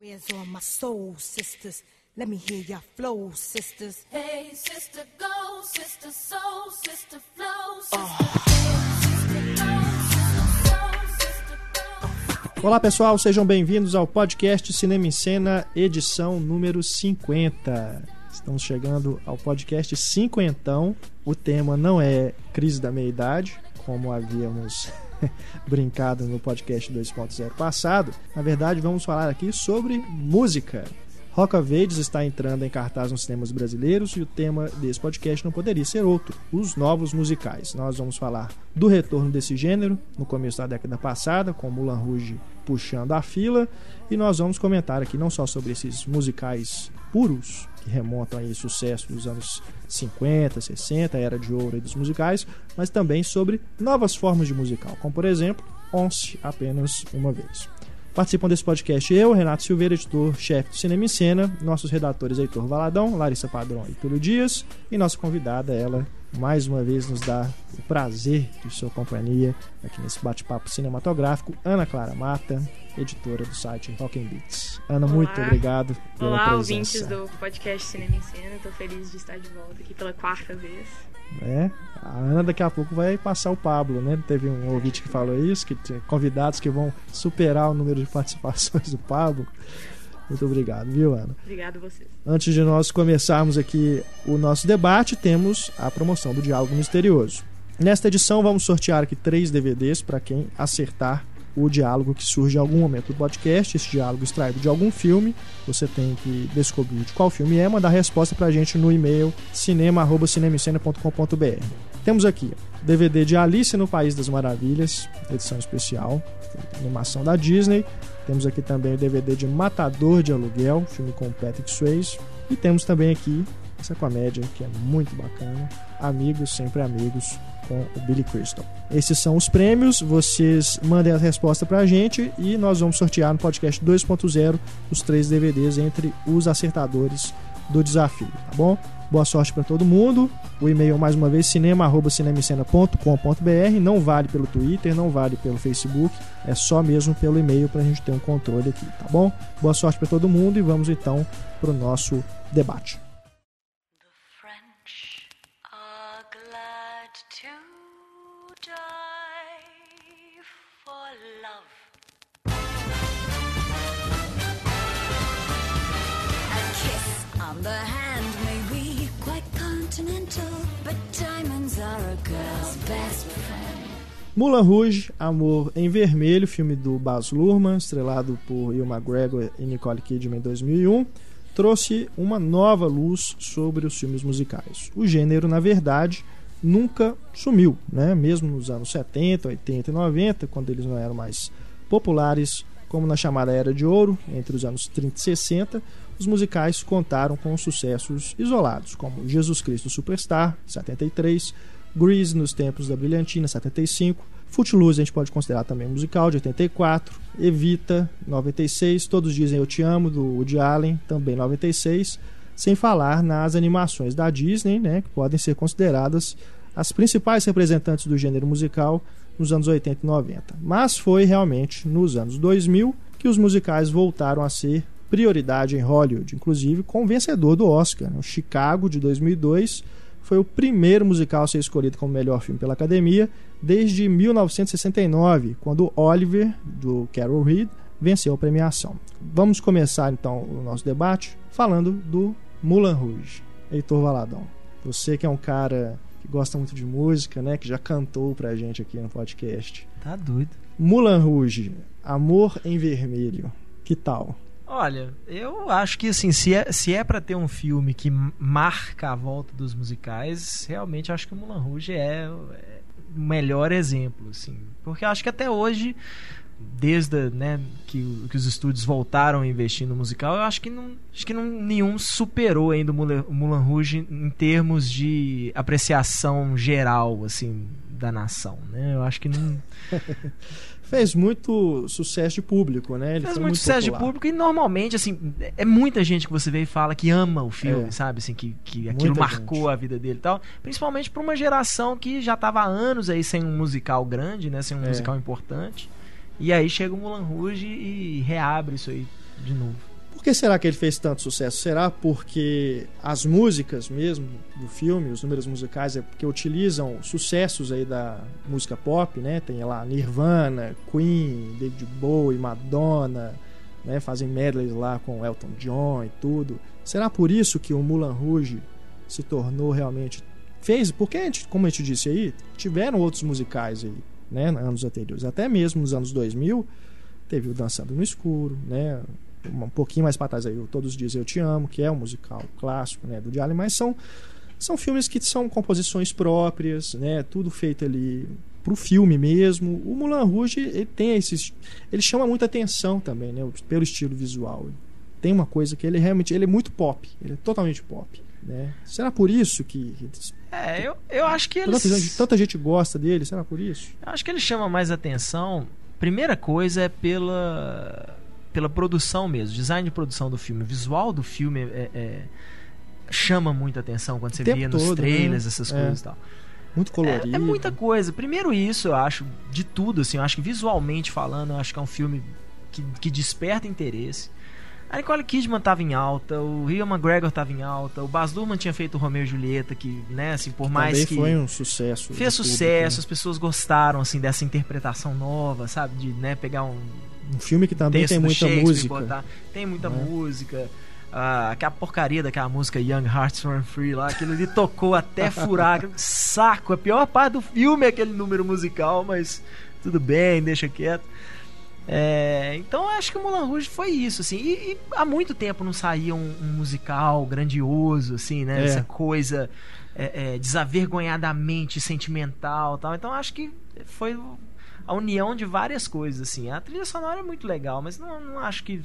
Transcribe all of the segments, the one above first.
Where's all my soul sisters? Let me hear your flow, sisters. Hey, sister, go, sister, soul, sister, flow, sister. Hey, sister, go. Olá pessoal, sejam bem-vindos ao podcast Cinema em Cena, edição número 50. Estamos chegando ao podcast cinquentão. O tema não é crise da meia-idade, como havíamos brincado no podcast 2.0 passado. Na verdade, vamos falar aqui sobre música. Rock of Ages está entrando em cartaz nos cinemas brasileiros e o tema desse podcast não poderia ser outro: os novos musicais. Nós vamos falar do retorno desse gênero no começo da década passada, com Mulan Rouge puxando a fila, e nós vamos comentar aqui não só sobre esses musicais puros que remontam aí sucesso dos anos 50, 60, a era de ouro dos musicais, mas também sobre novas formas de musical, como por exemplo, Once apenas uma vez. Participam desse podcast eu, Renato Silveira, editor-chefe do Cinema em Cena, nossos redatores Heitor Valadão, Larissa Padrão e Túlio Dias, e nossa convidada, ela, mais uma vez nos dá o prazer de sua companhia aqui nesse bate-papo cinematográfico, Ana Clara Mata, editora do site Rock Beats. Ana, Olá. muito obrigado pela Olá, presença. ouvintes do podcast Cinema em Cena. Estou feliz de estar de volta aqui pela quarta vez. É, a Ana daqui a pouco vai passar o Pablo, né? Teve um ouvinte que falou isso, que tem convidados que vão superar o número de participações do Pablo. Muito obrigado, viu, Ana? Obrigado a vocês. Antes de nós começarmos aqui o nosso debate, temos a promoção do Diálogo Misterioso. Nesta edição, vamos sortear aqui três DVDs para quem acertar o diálogo que surge em algum momento do podcast. Esse diálogo extraído de algum filme. Você tem que descobrir de qual filme é, mandar a resposta para a gente no e-mail cinema.cinemicena.com.br. Temos aqui DVD de Alice no País das Maravilhas, edição especial, animação da Disney. Temos aqui também o DVD de Matador de Aluguel, filme com Patrick Swayze. E temos também aqui essa comédia que é muito bacana, Amigos Sempre Amigos, com o Billy Crystal. Esses são os prêmios, vocês mandem a resposta pra gente e nós vamos sortear no podcast 2.0 os três DVDs entre os acertadores do desafio, tá bom? Boa sorte para todo mundo. O e-mail, mais uma vez, cinema.cinemicena.com.br. Não vale pelo Twitter, não vale pelo Facebook. É só mesmo pelo e-mail para a gente ter um controle aqui, tá bom? Boa sorte para todo mundo e vamos então para o nosso debate. Mulan Rouge, Amor em Vermelho, filme do Baz Luhrmann, estrelado por Will McGregor e Nicole Kidman em 2001, trouxe uma nova luz sobre os filmes musicais. O gênero, na verdade, nunca sumiu, né? mesmo nos anos 70, 80 e 90, quando eles não eram mais populares, como na chamada Era de Ouro, entre os anos 30 e 60, os musicais contaram com sucessos isolados, como Jesus Cristo Superstar, 73, Grease nos tempos da Brilhantina, 75, Footloose a gente pode considerar também musical, de 84, Evita, 96, Todos Dizem Eu Te Amo, do Woody Allen, também 96, sem falar nas animações da Disney, né, que podem ser consideradas as principais representantes do gênero musical nos anos 80 e 90. Mas foi realmente nos anos 2000 que os musicais voltaram a ser prioridade em Hollywood, inclusive com o vencedor do Oscar, né, o Chicago de 2002, foi o primeiro musical a ser escolhido como melhor filme pela Academia desde 1969, quando Oliver, do Carol Reed, venceu a premiação. Vamos começar então o nosso debate falando do Mulan Rouge. Heitor Valadão, você que é um cara que gosta muito de música, né, que já cantou pra gente aqui no podcast. Tá doido. Mulan Rouge, Amor em Vermelho, que tal? Olha, eu acho que assim, se é, se é para ter um filme que marca a volta dos musicais, realmente acho que o Mulan Rouge é, é o melhor exemplo, assim. Porque acho que até hoje, desde né, que, que os estúdios voltaram a investir no musical, eu acho que, não, acho que não, nenhum superou ainda o Mulan Rouge em termos de apreciação geral, assim, da nação, né? Eu acho que não... Fez muito sucesso de público, né? Ele fez foi muito sucesso de popular. público e normalmente, assim, é muita gente que você vê e fala que ama o filme, É. sabe? Assim, que, que aquilo Muita marcou gente. a vida dele e tal. Principalmente pra uma geração que já tava há anos aí sem um musical grande, né? Sem um É. musical importante. E aí chega o Mulan Rouge e reabre isso aí de novo. Que será que ele fez tanto sucesso? Será porque as músicas mesmo do filme, os números musicais, é porque utilizam sucessos aí da música pop, né? Tem lá Nirvana, Queen, David Bowie, Madonna, né? Fazem medleys lá com Elton John e tudo. Será por isso que o Moulin Rouge se tornou realmente fez? Porque a gente, como a gente disse aí, tiveram outros musicais aí, né? Anos anteriores, até mesmo nos anos 2000 teve o Dançando no Escuro, né? Um pouquinho mais para trás aí, Todos os Dias Eu Te Amo, que é um musical clássico, né, do Diário, mas são são filmes que são composições próprias, né, tudo feito ali pro filme mesmo. O Moulin Rouge, ele tem esses ele chama muita atenção também, né, pelo estilo visual. Tem uma coisa que ele realmente, ele é muito pop, ele é totalmente pop, né? Será por isso que É, eu, eu acho que tanta gente, tanta gente gosta dele? Será por isso? Eu acho que ele chama mais atenção. Primeira coisa é pela pela produção mesmo, design de produção do filme, o visual do filme é- é- chama muita atenção quando você via nos todo, trailers né? essas É. coisas e tal. Muito colorido. É, é muita coisa. Primeiro isso, eu acho, de tudo, assim, eu acho que visualmente falando, eu acho que é um filme que, que desperta interesse. A Nicole Kidman tava em alta, o Ian McGregor tava em alta, o Baz Luhrmann tinha feito o Romeo e Julieta, que, né, assim, por mais Também que foi um sucesso. fez do público, sucesso, né? as pessoas gostaram, assim, dessa interpretação nova, sabe, de, né, pegar um Um filme que também tem muita música. botar. Tem muita né? música. Ah, aquela porcaria daquela música Young Hearts Run Free lá, aquilo ali tocou até furar. Saco, a pior parte do filme é aquele número musical, mas tudo bem, deixa quieto. É, então acho que o Moulin Rouge foi isso, assim. E, e há muito tempo não saía um, um musical grandioso, assim, né? É. Essa coisa é, é, desavergonhadamente sentimental tal. Então acho que foi a união de várias coisas, assim. A trilha sonora é muito legal, mas não, não acho que,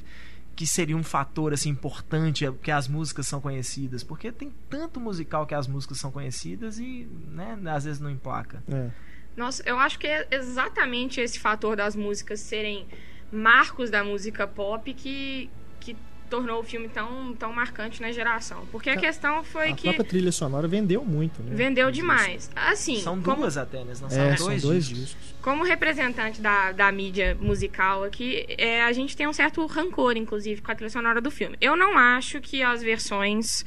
que seria um fator, assim, importante é, que as músicas são conhecidas. Porque tem tanto musical que as músicas são conhecidas e, né, às vezes não emplaca. É. Nossa, eu acho que é exatamente esse fator das músicas serem marcos da música pop que, que tornou o filme tão, tão marcante na geração. Porque a A- questão foi A que própria trilha sonora vendeu muito, né? vendeu demais. Assim, são como, duas até, né? Lançaram É, são dois, dois discos. discos. como representante da, da mídia musical aqui, é, a gente tem um certo rancor, inclusive, com a trilha sonora do filme. Eu não acho que as versões.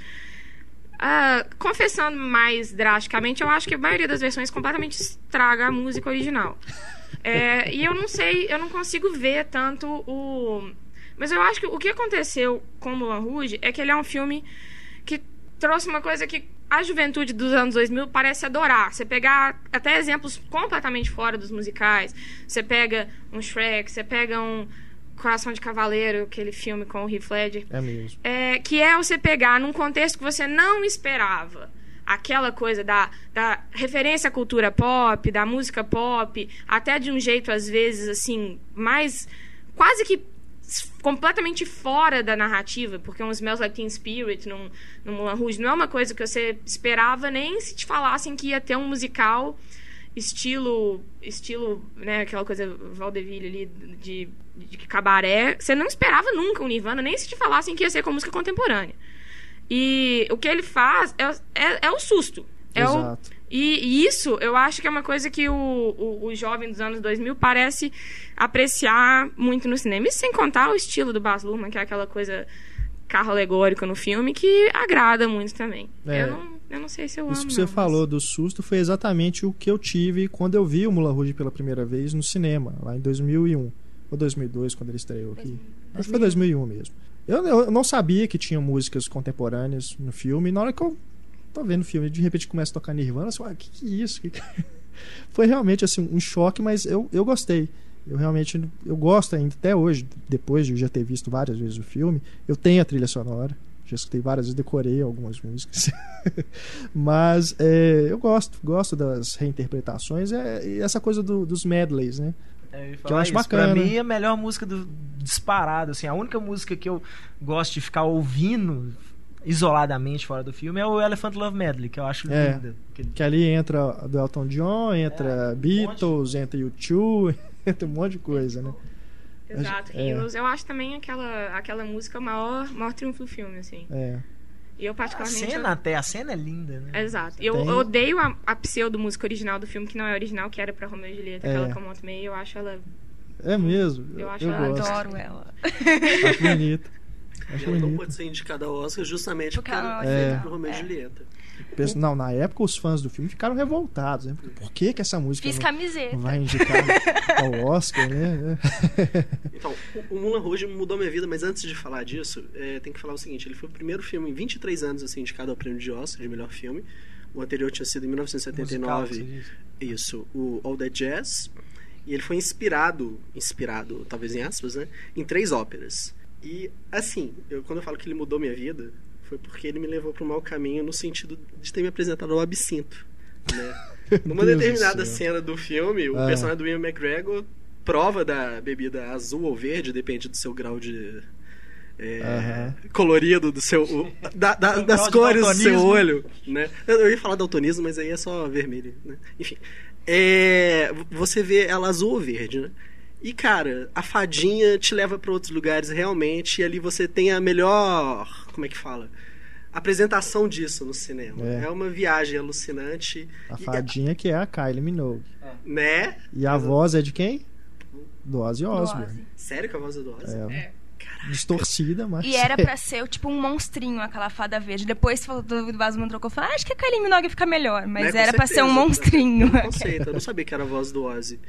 ah, confessando mais drasticamente, eu acho que a maioria das versões completamente estraga a música original. É, e eu não sei, eu não consigo ver tanto o. Mas eu acho que o que aconteceu com Mulan Rouge é que ele é um filme que trouxe uma coisa que a juventude dos anos 2000 parece adorar. Você pegar até exemplos completamente fora dos musicais. Você pega um Shrek, você pega um Coração de Cavaleiro, aquele filme com o Heath Ledger. É mesmo. É, que é você pegar num contexto que você não esperava. Aquela coisa da, da referência à cultura pop, da música pop, até de um jeito, às vezes, assim, mais. quase que completamente fora da narrativa, porque um Smells Like Teen Spirit no, no Moulin Rouge não é uma coisa que você esperava nem se te falassem que ia ter um musical estilo estilo né aquela coisa vaudeville ali de, de cabaré. Você não esperava nunca um Nirvana nem se te falassem que ia ser com música contemporânea. E o que ele faz é, é, é o susto. É o, Exato. E, e isso eu acho que é uma coisa que o, o, o jovem dos anos 2000 parece apreciar muito no cinema. E sem contar o estilo do Baz Luhrmann, que é aquela coisa carro alegórico no filme, que agrada muito também. É. Eu, não, eu não sei se eu Isso amo. que você não, falou mas- do susto foi exatamente o que eu tive quando eu vi o Moulin Rouge pela primeira vez no cinema, lá em 2001. Ou 2002, quando ele estreou aqui. Acho que foi 2001 mesmo. Eu, eu não sabia que tinha músicas contemporâneas no filme. E na hora que eu tô vendo o filme, de repente começa a tocar Nirvana, eu assim, ah, que que é isso? Que que- foi realmente assim um choque, mas eu, eu gostei. Eu realmente eu gosto ainda até hoje, depois de já ter visto várias vezes o filme, eu tenho a trilha sonora. Já escutei várias vezes, decorei algumas músicas. Mas é, eu gosto, gosto das reinterpretações é, e essa coisa do- dos medleys, né? É, eu Que eu acho isso. bacana. Pra mim, a melhor música do disparado, assim, a única música que eu gosto de ficar ouvindo isoladamente fora do filme é o Elephant Love Medley, que eu acho É. linda. Que ali entra do Elton John, entra É, um Beatles, entra U2, entra um monte de coisa, né? Exato, É. Heroes. Eu acho também aquela, aquela música o maior, maior triunfo do filme, assim. É. E eu A particularmente... cena até, a cena é linda, né? Exato. Eu, eu odeio a, a pseudo-música original do filme, que não é original, que era pra Romeo e Julieta, É. aquela To Me. Eu acho ela... É mesmo. Eu acho eu ela gosto. Adoro ela. Acho bonito. E Acho ela não bonito. pode ser indicada ao Oscar justamente Porque porque, ela não é é. pro Romeo e É. Julieta. Penso- Não, na época os fãs do filme ficaram revoltados. Né? Por que, que essa música Fiz não, camiseta. não vai indicar ao Oscar, né? Então, o, Moulin Rouge mudou minha vida, mas antes de falar disso, é, tem que falar o seguinte: ele foi o primeiro filme em 23 anos assim, indicado ao prêmio de Oscar de melhor filme. O anterior tinha sido em Musical, você 1979. diz? Isso, o All That Jazz. E ele foi inspirado, inspirado, talvez em aspas, né? Em três óperas. E, assim, eu, quando eu falo que ele mudou minha vida, foi porque ele me levou para um mau caminho no sentido de ter me apresentado ao absinto, né? Numa Deus do determinada céu. cena do filme, o Ah. personagem do Ian McGregor prova da bebida azul ou verde, depende do seu grau de... é, Aham. colorido do seu o- da- da- das cores do seu olho né eu eu ia falar daltonismo mas aí é só vermelho né enfim é, você vê ela azul ou verde né e cara a fadinha te leva para outros lugares realmente e ali você tem a melhor como é que fala apresentação disso no cinema É. é, uma viagem alucinante A E- fadinha que é a Kylie Minogue. né E a voz é de quem? Do Ozzy Osbourne. Sério que a voz é do Ozzy? É. Distorcida, mas. E era pra ser tipo um monstrinho, aquela fada verde. Depois o David Vazman trocou e falou: ah, acho que a Kylie Minogue fica melhor. Mas Né, era pra ser um monstrinho. Tem um conceito, eu não sabia que era a voz do Ozzy.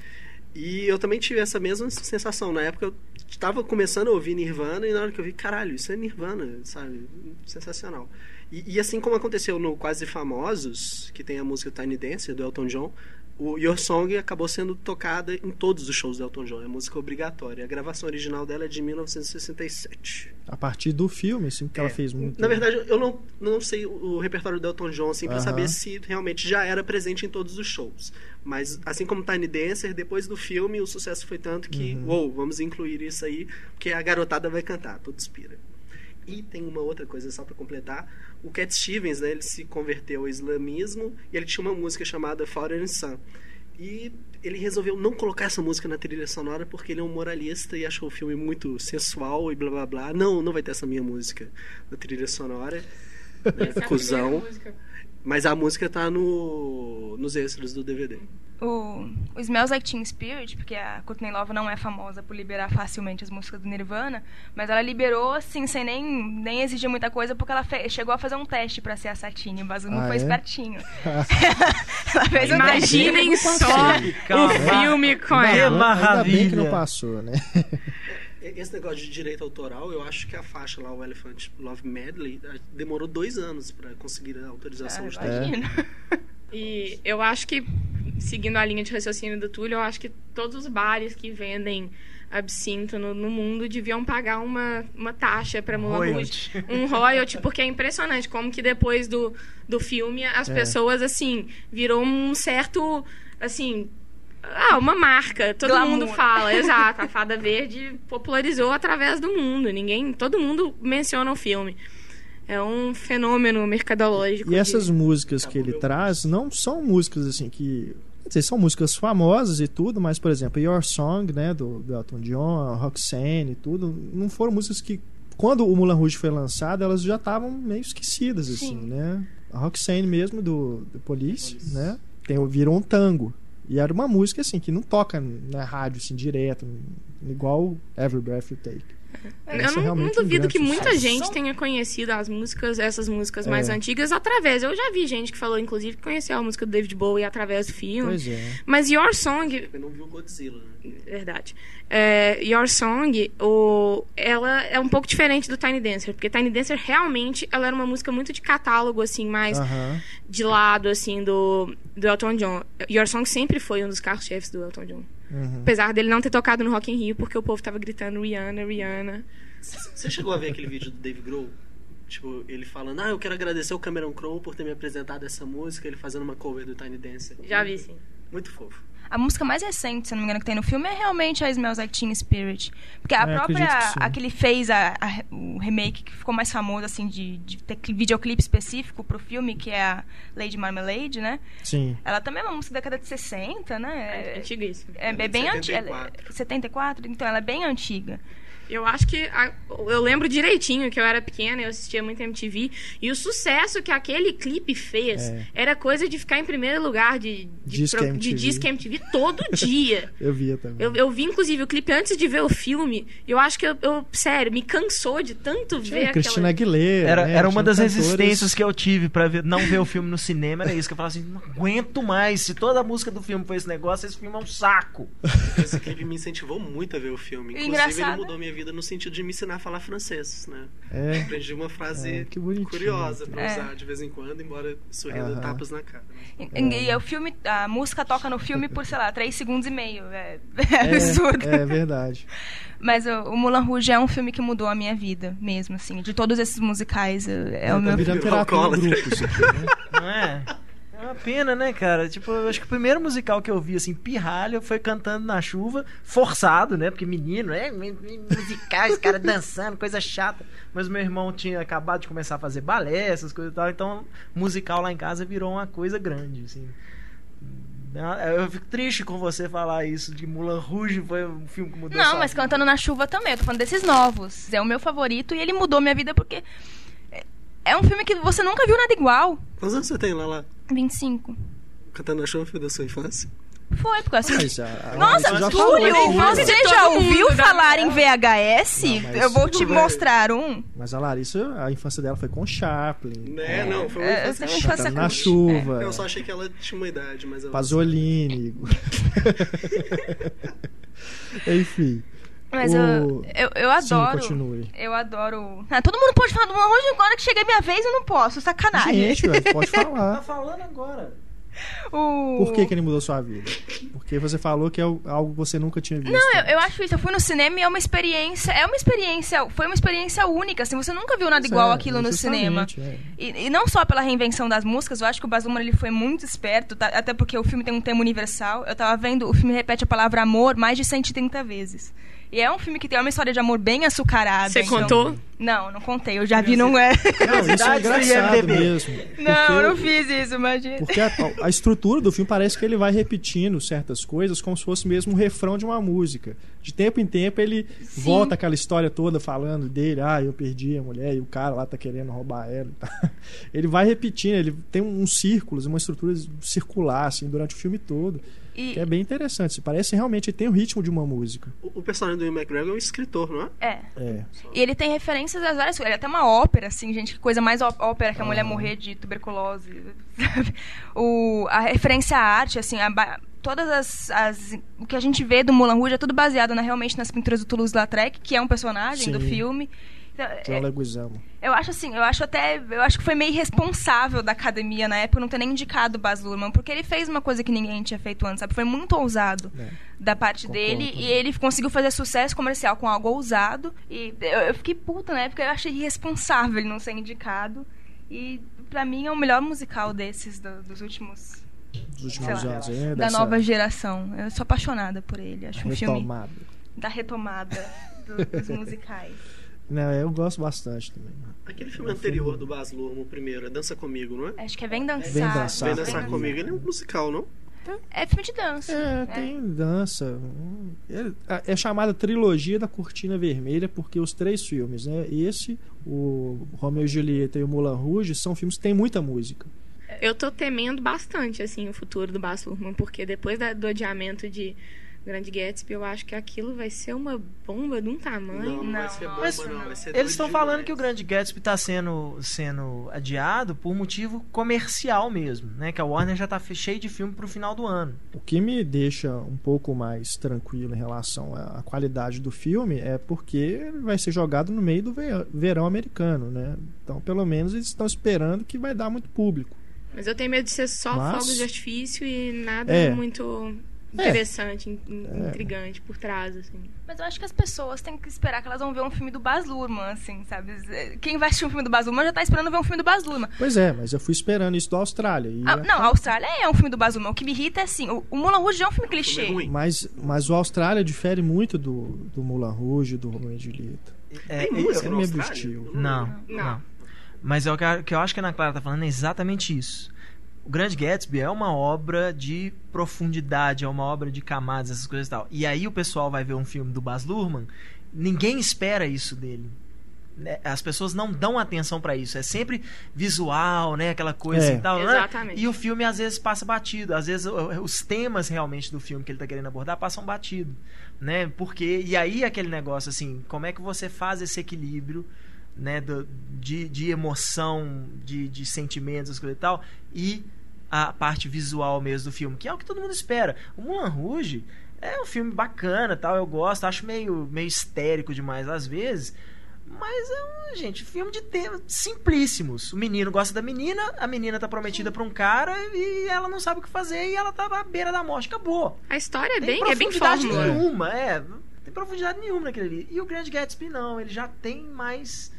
E eu também tive essa mesma sensação. Na época eu estava começando a ouvir Nirvana e na hora que eu vi, caralho, isso é Nirvana, sabe? Sensacional. E, e assim como aconteceu no Quase Famosos, que tem a música Tiny Dancer do Elton John, o Your Song acabou sendo tocada em todos os shows do Elton John. É música obrigatória. A gravação original dela é de 1967. A partir do filme, assim, ela É. fez muito. Na verdade, eu não, não sei o repertório do Elton John assim, pra Aham. saber se realmente já era presente em todos os shows. Mas, assim como Tiny Dancer, depois do filme, o sucesso foi tanto que, Uhum. uou, vamos incluir isso aí, porque a garotada vai cantar, tudo inspira. E tem uma outra coisa só pra completar. O Cat Stevens, né, ele se converteu ao islamismo e ele tinha uma música chamada and Son. E ele resolveu não colocar essa música na trilha sonora porque ele é um moralista e achou o filme muito sensual e blá blá blá. Não, não vai ter essa minha música na trilha sonora. Né, cuzão. Mas a música tá no, nos extras do DVD. O, o Smells Like Teen Spirit, porque a Courtney Love não é famosa por liberar facilmente as músicas do Nirvana, mas ela liberou, assim, sem nem, nem exigir muita coisa, porque ela fe- chegou a fazer um teste pra ser a Satine. O Basu não Ah, foi é? espertinho. ela fez um teste. Imaginem só o filme com Ainda ela. bem- Ainda bem que maravilha. não passou, né? Esse negócio de direito autoral, eu acho que a faixa lá, o Elephant Love Medley, demorou dois anos pra conseguir a autorização Ah, de imagina. E eu acho que, seguindo a linha de raciocínio do Túlio, eu acho que todos os bares que vendem absinto no, no mundo deviam pagar uma, uma taxa para Moulin Rouge. Royalty. Um royalty, porque é impressionante como que depois do, do filme as É. pessoas, assim, virou um certo, assim... Ah, uma marca. Todo Glamour. mundo fala, exato. A Fada Verde popularizou através do mundo. Ninguém, todo mundo menciona o filme. É um fenômeno mercadológico. E essas músicas que ele traz não são músicas assim que. Quer dizer, são músicas famosas e tudo, mas, por exemplo, Your Song, né, do, do Elton John, Roxanne e tudo, não foram músicas que, quando o Moulin Rouge foi lançado, elas já estavam meio esquecidas, assim, né? A Roxanne mesmo, do, do Police, né, tem, virou um tango. E era uma música, assim, que não toca na rádio, assim, direto, igual Every Breath You Take. Eu é não, não realmente um duvido grande que muita sucesso. gente tenha conhecido as músicas, essas músicas mais É. antigas através. Eu já vi gente que falou, inclusive, que conheceu a música do David Bowie através do filme. Pois é. Mas Your Song, Eu não viu Godzilla, né? verdade. É, Your Song, o, ela é um pouco diferente do Tiny Dancer, porque Tiny Dancer realmente ela era uma música muito de catálogo, assim, mais Aham. de lado, assim, do, do Elton John. Your Song sempre foi um dos carros-chefes do Elton John. Uhum. Apesar dele não ter tocado no Rock in Rio, porque o povo tava gritando Rihanna, Rihanna. Você chegou a ver aquele vídeo do Dave Grohl? Tipo, ele falando, ah, eu quero agradecer o Cameron Crowe por ter me apresentado essa música, ele fazendo uma cover do Tiny Dancer. Já vi, sim. Muito fofo. A música mais recente, se não me engano, que tem no filme é realmente a Smells Like Teen Spirit. Porque a É, própria. acredito que sim. A que ele fez, a, a- o remake que ficou mais famoso, assim, de, de ter cli- videoclipe específico pro filme, que é a Lady Marmalade, né? Sim. Ela também é uma música da década de 60, né? É É, antiguíssimo. é, é bem antiga. 74. 74? Então, ela é bem antiga. Eu acho que. a- eu lembro direitinho que eu era pequena, eu assistia muito MTV. E o sucesso que aquele clipe fez É. era coisa de ficar em primeiro lugar de, de, Disque pro- de MTV. Disque MTV todo dia. Eu via também. Eu, eu vi, inclusive, o clipe antes de ver o filme. E eu acho que eu, eu- sério, me cansou de tanto Tinha ver Cristina aquela. Aguilera. Era, né? era uma das cantores- resistências que eu tive pra ver- não ver o filme no cinema. Era isso que eu falava assim: não aguento mais. Se toda a música do filme foi esse negócio, esse filme é um saco. Esse clipe me incentivou muito a ver o filme. Inclusive, Engraçado. ele mudou minha vida no sentido de me ensinar a falar francês, né? É. Aprendi uma frase É, curiosa pra É. usar de vez em quando, embora isso renda Aham. tapas na cara. né? E, e o filme, a música toca no filme por, sei lá, 3 segundos e meio. É, é absurdo. É, é verdade. Mas o, o Moulin Rouge é um filme que mudou a minha vida mesmo, assim. De todos esses musicais, é, é o tá meu virando terapia alcoólatra. grupo isso aqui, né? Não é? É uma pena, né, cara? Tipo, eu acho que o primeiro musical que eu vi, assim, pirralho, foi cantando na chuva, forçado, né? Porque menino, é, os caras dançando, coisa chata. Mas meu irmão tinha acabado de começar a fazer balé, essas coisas e tal, então musical lá em casa virou uma coisa grande, assim. Eu fico triste com você falar isso de Mulan Rouge foi um filme que mudou Não, sua mas. Cantando na Chuva também. Eu tô falando desses novos. É o meu favorito e ele mudou minha vida porque é- é um filme que você nunca viu nada igual. Quantos anos você tem, Lala? 25. Cantando na chuva foi da sua infância? Foi, porque assim. Mas a- a Nossa, já Túlio, né? você já todo ouviu da falar em. VHS? Não, eu vou te mostrar um. Mas a Larissa, a infância dela foi com Chaplin. Né, não, foi uma É, infância infância Cantando na chuva. Eu só achei que ela tinha uma idade, mas ela... Pasolini. Enfim. Mas O- eu, eu, eu Sim, adoro. continue. Eu adoro. Ah, todo mundo pode falar do Rouge agora que chega a minha vez eu não posso. Sacanagem. Gente, velho, pode Tá falar. falando agora. O- Por que, que ele mudou sua vida? Porque você falou que é algo que você nunca tinha visto. Não, eu, eu acho isso. Eu fui no cinema e é uma experiência. É uma experiência. Foi uma experiência única. Assim, você nunca viu nada igual É, aquilo no cinema. é. E, e não só pela reinvenção das músicas, eu acho que o Baz Luhrmann ele foi muito esperto, tá? até porque o filme tem um tema universal. Eu tava vendo, o filme repete a palavra amor mais de 130 vezes. E é um filme que tem uma história de amor bem açucarada. Você então- contou? Não, não contei. Eu já vi, não é. Não, isso é engraçado IMDb. mesmo. Não, porque eu não o- fiz isso, imagina. Porque a, a estrutura do filme parece que ele vai repetindo certas coisas como se fosse mesmo um refrão de uma música. De tempo em tempo ele volta aquela história toda falando dele, ah, eu perdi a mulher e o cara lá tá querendo roubar ela. e tal. Ele vai repetindo, ele tem uns círculos, uma estrutura circular assim durante o filme todo, E- que é bem interessante. Parece realmente tem o ritmo de uma música. O, o personagem do Ian McGregor é um escritor, não é? É. É. E ele tem referências às várias coisas. Ele é até uma ópera, assim, gente. Que coisa mais ópera que a mulher morrer de tuberculose. sabe? o, a referência à arte, assim, a todas as, as- O que a gente vê do Moulin Rouge é tudo baseado na, realmente nas pinturas do Toulouse-Lautrec, que é um personagem do Sim. filme. Então, é- eu acho assim, eu acho até. Eu acho que foi meio irresponsável da academia na época não ter nem indicado o Baz Luhrmann, porque ele fez uma coisa que ninguém tinha feito antes, sabe? Foi muito ousado É. da parte dele e ele conseguiu fazer sucesso comercial com algo ousado. E eu, eu fiquei puta na época, eu achei irresponsável ele não ser indicado. E pra mim é o melhor musical desses do- dos últimos. Dos últimos lá, anos. É, da dessa nova geração. Eu sou apaixonada por ele. Acho um filme da retomada do- dos musicais. Não, eu gosto bastante também. Aquele filme anterior do Baz Luhrmann, o primeiro, é Dança Comigo, não é? Acho que é Vem Dançar. Vem Dançar. Vem Dançar tá. Comigo. Ele é um musical, não? É filme de dança. É, tem dança. É, é chamada trilogia da Cortina Vermelha porque os três filmes, né? Esse, o Romeo e Julieta e o Moulin Rouge são filmes que têm muita música. Eu tô temendo bastante, assim, o futuro do Baz Luhrmann, porque depois da- do adiamento de Grande Gatsby, eu acho que aquilo vai ser uma bomba de um tamanho. Não, não vai ser bomba, não. não. Vai ser Eles estão demais. falando que o Grande Gatsby está sendo, sendo adiado por motivo comercial mesmo, né? Que a Warner já tá fe- cheio de filme pro final do ano. O que me deixa um pouco mais tranquilo em relação à qualidade do filme é porque vai ser jogado no meio do ve- verão americano, né? Então, pelo menos eles estão esperando que vai dar muito público. Mas eu tenho medo de ser só Mas- fogos de artifício e nada É. muito interessante, in- in- intrigante por trás, assim. Mas eu acho que as pessoas têm que esperar que elas vão ver um filme do Baz Luhrmann, assim, sabe? Quem vai assistir um filme do Baz Luhrmann já tá esperando ver um filme do Baz Luhrmann. Pois é, mas eu fui esperando isso da Austrália. E Ah, a- não, a Austrália é um filme do Baz Luhrmann. O que me irrita é assim, o, o Moulin Rouge é um filme clichê. Ruim. Mas, mas o Austrália difere muito do, do Moulin Rouge e do Romeo e Julieta. É, Tem eu- música é no Austrália? Não, lembro. não. Mas é o que eu acho que a Ana Clara tá falando é exatamente isso. O Grande Gatsby é uma obra de profundidade, é uma obra de camadas, essas coisas e tal. E aí o pessoal vai ver um filme do Baz Luhrmann ninguém espera isso dele. né? As pessoas não dão atenção pra isso. É sempre visual, né? Aquela coisa É. e tal. né? Exatamente. E o filme às vezes passa batido. Às vezes os temas realmente do filme que ele tá querendo abordar passam batido, né? Porque e aí aquele negócio assim, como é que você faz esse equilíbrio, né? do- de, de emoção, de, de sentimentos e tal e a parte visual mesmo do filme, que é o que todo mundo espera. O Mulan Rouge é um filme bacana, tal, eu gosto, acho meio meio histérico demais às vezes. Mas é um, gente, filme de temas simplíssimos. O menino gosta da menina, a menina tá prometida pra um cara e ela não sabe o que fazer e ela tá à beira da morte. Acabou. A história é Tem bem, é bem fórmula. nenhuma, é. Não tem profundidade nenhuma naquele ali. E o Grande Gatsby não, ele já tem mais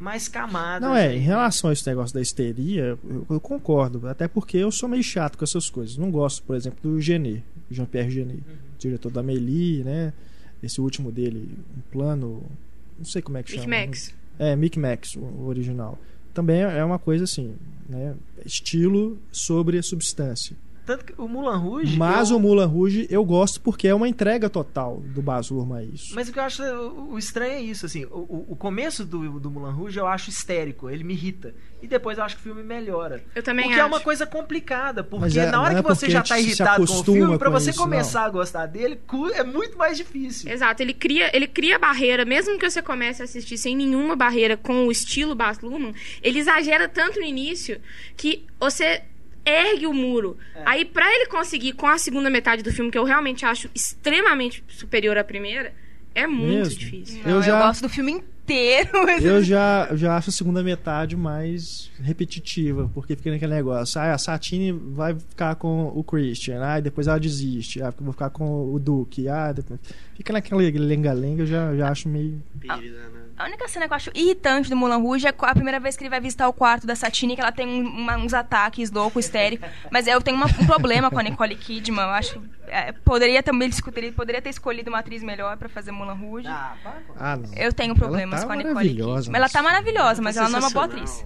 mais camadas. Não, é, aí. em relação a esse negócio da histeria, eu, eu concordo. Até porque eu sou meio chato com essas coisas. Não gosto, por exemplo, do Genet, Jean-Pierre Genet, Uhum. diretor da Amélie, né? Esse último dele, um plano. Não sei como é que Mickey chama. Max. É, Mick Max, o, o original. Também é uma coisa assim, né? Estilo sobre a substância. Tanto que o Mulan Rouge. Mas eu- o Mulan Rouge eu gosto porque é uma entrega total do Baz Luhrmann a isso. Mas o que eu acho o, o estranho é isso, assim, o, o- começo do, do Mulan Rouge eu acho histérico, ele me irrita. E depois eu acho que o filme melhora. Eu também Porque é acho. uma coisa complicada, porque é- na hora não é que você já tá irritado com o filme, pra você isso, começar a gostar dele, é muito mais difícil. Exato, ele cria, ele cria barreira, mesmo que você comece a assistir sem nenhuma barreira com o estilo Baz Luhrmann, ele exagera tanto no início que você ergue o muro. É. Aí pra ele conseguir com a segunda metade do filme, que eu realmente acho extremamente superior à primeira, é muito Mesmo? difícil. Não, Eu eu, já- gosto do filme inteiro. Eu já, eu já acho a segunda metade mais repetitiva, porque fica naquele negócio. Ah, a Satine vai ficar com o Christian, ah, e depois ela desiste. Ah, eu vou ficar com o Duke. Ah, depois... Fica naquele lenga-lenga, eu já, já acho meio. Pírida, né? A única cena que eu acho irritante do Mulan Rouge é a primeira vez que ele vai visitar o quarto da Satine, que ela tem um- uma- uns ataques loucos, histéricos. Mas eu tenho uma- um problema com a Nicole Kidman. Eu acho que é, poderia, também, ele poderia ter escolhido uma atriz melhor pra fazer Mulan Rouge. Ah, para com Ah, não. Eu tenho problemas tá com a Nicole Kidman. Ela tá maravilhosa, mas ela não é uma boa atriz.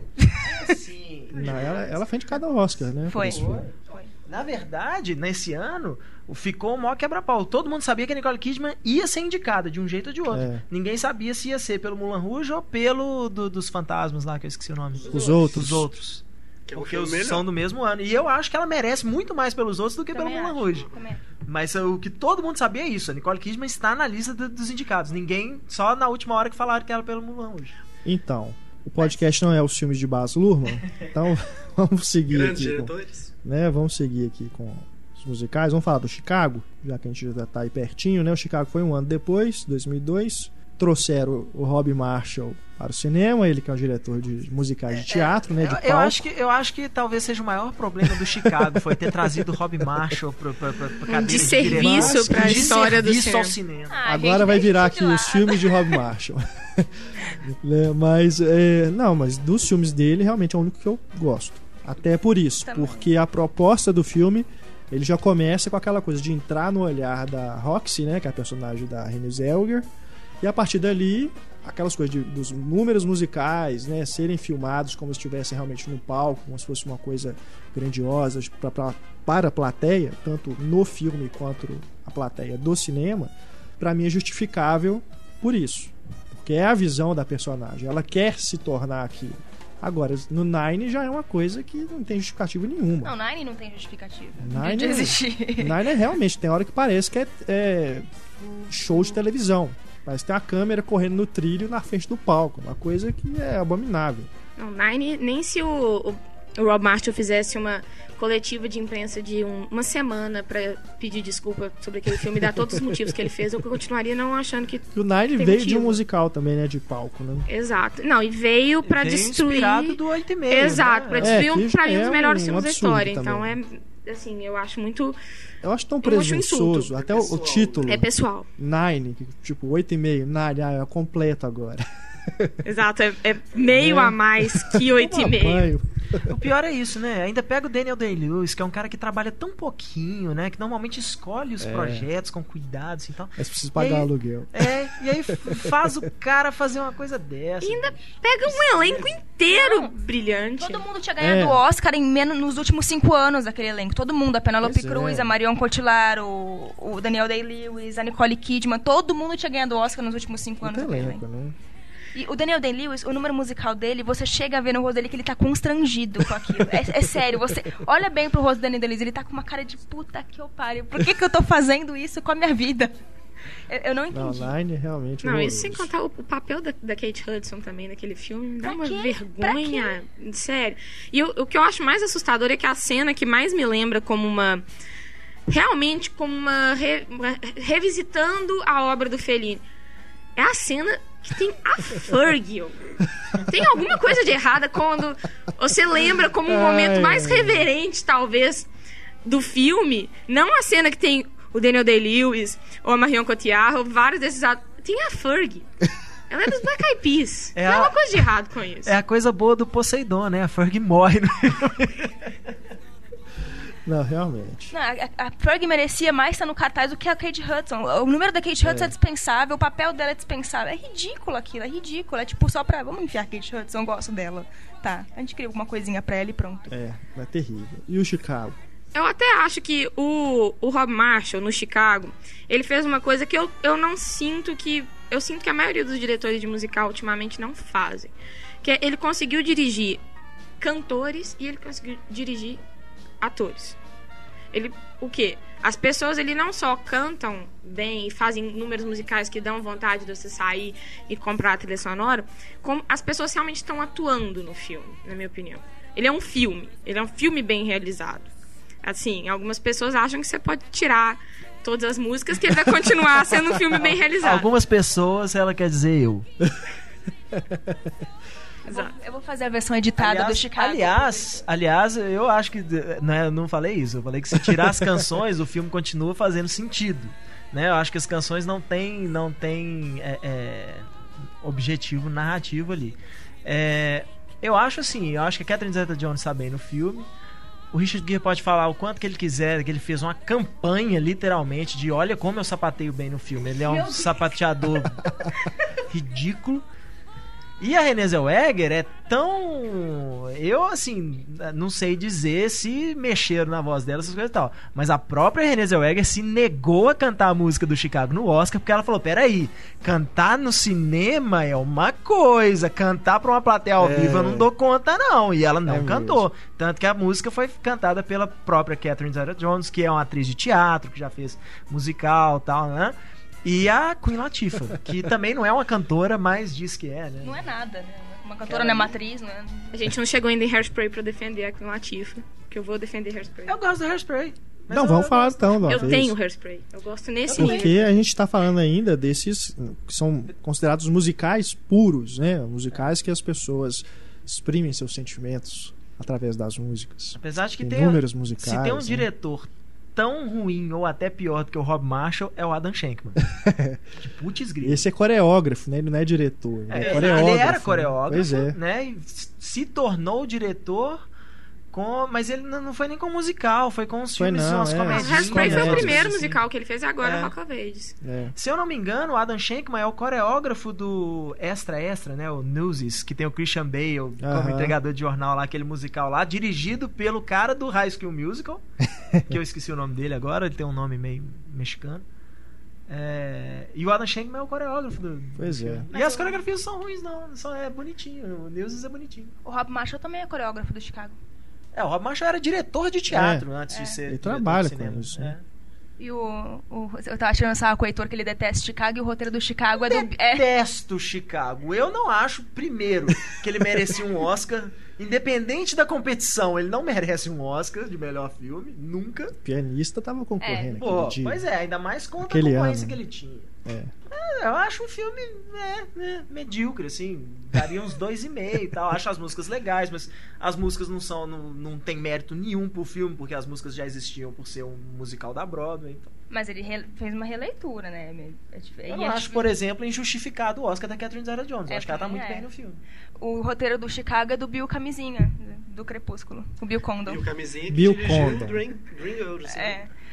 Sim. Não, ela, ela foi indicada ao Oscar, né? por Foi. Na verdade, nesse ano, ficou o maior quebra-pau. Todo mundo sabia que a Nicole Kidman ia ser indicada de um jeito ou de outro. É. Ninguém sabia se ia ser pelo Mulan Rouge ou pelo do- dos fantasmas lá, que eu esqueci o nome. Os outros. Os outros. Que é Porque filme os melhor. são do mesmo ano. E eu acho que ela merece muito mais pelos outros do que Também pelo Mulan. Rouge. Também. Mas o que todo mundo sabia é isso. A Nicole Kidman está na lista do- dos indicados. Ninguém, só na última hora que falaram que era pelo Mulan Rouge. Então, o podcast não é os filmes de Baz Luhrmann, então vamos seguir Grandes aqui. Com, diretores. Né, vamos seguir aqui com os musicais. Vamos falar do Chicago, já que a gente já tá aí pertinho, né? O Chicago foi um ano depois, 2002. Trouxeram o Rob Marshall para o cinema, ele que é um diretor de musicais de teatro, né? De Eu, palco. eu acho que, eu acho que talvez seja o maior problema do Chicago foi ter trazido o Rob Marshall pra cadeira de desserviço diretor. pra Um história do cinema. cinema. Ah, Agora vai virar aqui de os filmes de Rob Marshall. Né, mas, é, não, mas dos filmes dele, realmente é o único que eu gosto. Até por isso, Também. porque a proposta do filme, ele já começa com aquela coisa de entrar no olhar da Roxy, né, que é a personagem da Renée Zellweger, e a partir dali, aquelas coisas de- dos números musicais, né, serem filmados como se estivessem realmente no palco, como se fosse uma coisa grandiosa pra, pra- para a plateia, tanto no filme quanto a plateia do cinema, pra mim é justificável por isso. Porque é a visão da personagem. Ela quer se tornar aquilo. Agora, no Nine já é uma coisa que não tem justificativa nenhuma. Não, Nine não tem justificativa. Nine de é- existir. Nine é realmente, tem hora que parece que é, é show de televisão. Parece que tem uma câmera correndo no trilho na frente do palco. Uma coisa que é abominável. Não, Nine, nem se o, o, o Rob Marshall fizesse uma coletiva de imprensa de um- uma semana pra pedir desculpa sobre aquele filme e dar todos os motivos que ele fez, eu continuaria não achando que. E o Nine veio de um motivo. musical também, né? De palco, né? Exato. Não, e veio pra Veio destruir. inspirado do 8,5. Exato, né? pra É, destruir, que pra mim, é os melhores um filmes da história. Então também. é. Assim, eu acho muito. Eu acho tão um presunçoso. Até o, o Pessoal. título. É pessoal. Nine, tipo, 8,5. Nine, ah, é completo agora. Exato, é, é meio É. a mais que Um 8,5. apanho. O pior é isso, né? Ainda pega o Daniel Day-Lewis, que é um cara que trabalha tão pouquinho, né? Que normalmente escolhe os É. projetos com cuidado assim, e tal. Mas precisa pagar aí- aluguel. É, e aí faz o cara fazer uma coisa dessa. E ainda pega um elenco inteiro brilhante. Todo mundo tinha ganhado É. o Oscar em menos, nos últimos cinco anos, aquele elenco. Todo mundo. A Penelope Pois é. Cruz, a Marion Cotillard, o, o Daniel Day-Lewis, a Nicole Kidman. Todo mundo tinha ganhado o Oscar nos últimos cinco anos. Muito daquele elenco, elenco. né? E o Daniel Day-Lewis, o número musical dele, você chega a ver no rosto dele que ele tá constrangido com aquilo. É, é sério, você olha bem pro rosto do Daniel Day-Lewis, ele tá com uma cara de puta que eu pariu. Por que, que eu tô fazendo isso com a minha vida? Eu, eu não Não, entendi. Nine é realmente Não, isso sem contar o, o papel da, da Kate Hudson também naquele filme. Me dá Pra uma quê? vergonha. Sério. E o, o que eu acho mais assustador é que a cena que mais me lembra como uma. Realmente como uma. re- uma- revisitando a obra do Fellini. É a cena que tem a Fergie. Tem alguma coisa de errada quando você lembra como um momento Ai, mais ai. reverente, talvez, do filme. Não a cena que tem o Daniel Day-Lewis ou a Marion Cotillard ou vários desses atores. Tem a Fergie. Ela é dos Black Eyed Peas. É Tem a- alguma coisa de errado com isso. É a coisa boa do Poseidon, né? A Fergie morre. no Não, realmente. Não, a, a- Fergie merecia mais estar no cartaz do que a Kate Hudson. O número da Kate Hudson é. dispensável, o papel dela é dispensável. É ridículo aquilo, é ridículo. É tipo só pra. Vamos enfiar a Kate Hudson, eu gosto dela. Tá, a gente cria alguma coisinha pra ela e pronto. É, é terrível. E o Chicago? Eu até acho que o, o Rob Marshall, no Chicago, ele fez uma coisa que eu, eu não sinto que. Eu sinto que a maioria dos diretores de musical ultimamente não fazem. Que é, ele conseguiu dirigir cantores e ele conseguiu dirigir atores. Ele. O quê? As pessoas ele não só cantam bem e fazem números musicais que dão vontade de você sair e comprar a trilha sonora, como as pessoas realmente estão atuando no filme, na minha opinião. Ele é um filme, ele é um filme bem realizado. Assim, algumas pessoas acham que você pode tirar todas as músicas que ele vai continuar sendo um filme bem realizado. Algumas pessoas, ela quer dizer eu. Exato. Eu vou fazer a versão editada do Chicago. aliás, aliás, eu acho que. Né, eu não falei isso. Eu falei que se tirar as canções, o filme continua fazendo sentido. Né? Eu acho que as canções não têm não tem, é, é, objetivo narrativo ali. É, eu acho assim, eu acho que a Catherine Zeta Jones está bem no filme. O Richard Gere pode falar o quanto que ele quiser, que ele fez uma campanha, literalmente, de olha como eu sapateio bem no filme. Ele é um sapateador ridículo. E a Renée Zellweger é tão. Eu, assim, não sei dizer se mexeram na voz dela, essas coisas e tal. Mas a própria Renée Zellweger se negou a cantar a música do Chicago no Oscar, porque ela falou: peraí, cantar no cinema é uma coisa, cantar pra uma plateia ao É. vivo eu não dou conta, não. E ela não É cantou. Tanto que a música foi cantada pela própria Catherine Zeta-Jones, que é uma atriz de teatro, que já fez musical e tal, né? E a Queen Latifah, que também não é uma cantora, mas diz que é, né? Não é nada, né? Uma cantora não é matriz, não é? A gente não chegou ainda em Hairspray pra defender a Queen Latifah, que eu vou defender Hairspray. Eu gosto do Hairspray. mas não, eu- vamos eu falar gosto. então uma Eu vez. tenho Hairspray. Eu gosto nesse nível. Porque a gente está falando ainda desses que são considerados musicais puros, né? Musicais que as pessoas exprimem seus sentimentos através das músicas. Apesar de que Tem tem, números musicais. se tem um né? diretor tão ruim ou até pior do que o Rob Marshall, é o Adam Shankman. de putz grito. Esse é coreógrafo, né? Ele não é diretor. Ele, é É, coreógrafo, ele era né? coreógrafo, Pois é. né? E se tornou diretor com. Mas ele não foi nem com musical, foi com os Foi filmes, não, umas é. comedinhas. Hairspray foi o comédias, primeiro assim. musical que ele fez e agora É. Rock of Ages. É. Se eu não me engano, o Adam Shankman é o coreógrafo do Extra Extra, né? O Newsies, que tem o Christian Bale como Aham. entregador de jornal lá, aquele musical lá, dirigido pelo cara do High School Musical, que eu esqueci o nome dele agora, ele tem um nome meio mexicano. É, E o Adam Shankman é o coreógrafo do. Pois é. E as coreografias são ruins, não. Só é bonitinho. O Newsies é bonitinho. O Rob Marshall também é coreógrafo do Chicago. É, o Rob Marshall era diretor de teatro É. antes de ser. Ele trabalha de com isso, É. né? E o, o- Eu tava tirando sarro com o Heitor que ele detesta Chicago e o roteiro do Chicago é do. É, detesto Chicago. Eu não acho, primeiro, que ele merecia um Oscar. Independente da competição, ele não merece um Oscar de melhor filme, nunca. O pianista tava concorrendo Pô, aquele dia. pois é, ainda mais contra Aquele a concorrência ano. que ele tinha. É. É, eu acho um filme é, é, medíocre, assim. Daria uns dois e meio e tal. Acho as músicas legais, mas as músicas não são. Não, não tem mérito nenhum pro filme, porque as músicas já existiam por ser um musical da Broadway. Então. Mas ele fez uma releitura, né? É dif- Eu e não é acho, por exemplo, injustificado o Oscar da Catherine Zeta-Jones. Eu É, acho que ela tá muito é. bem no filme. O roteiro do Chicago é do Bill Camisinha, do Crepúsculo. O Bill Condon. O camisinha que Bill dirigiu Condon. Dream, Dreamgirls. né? É. Dreamgirls.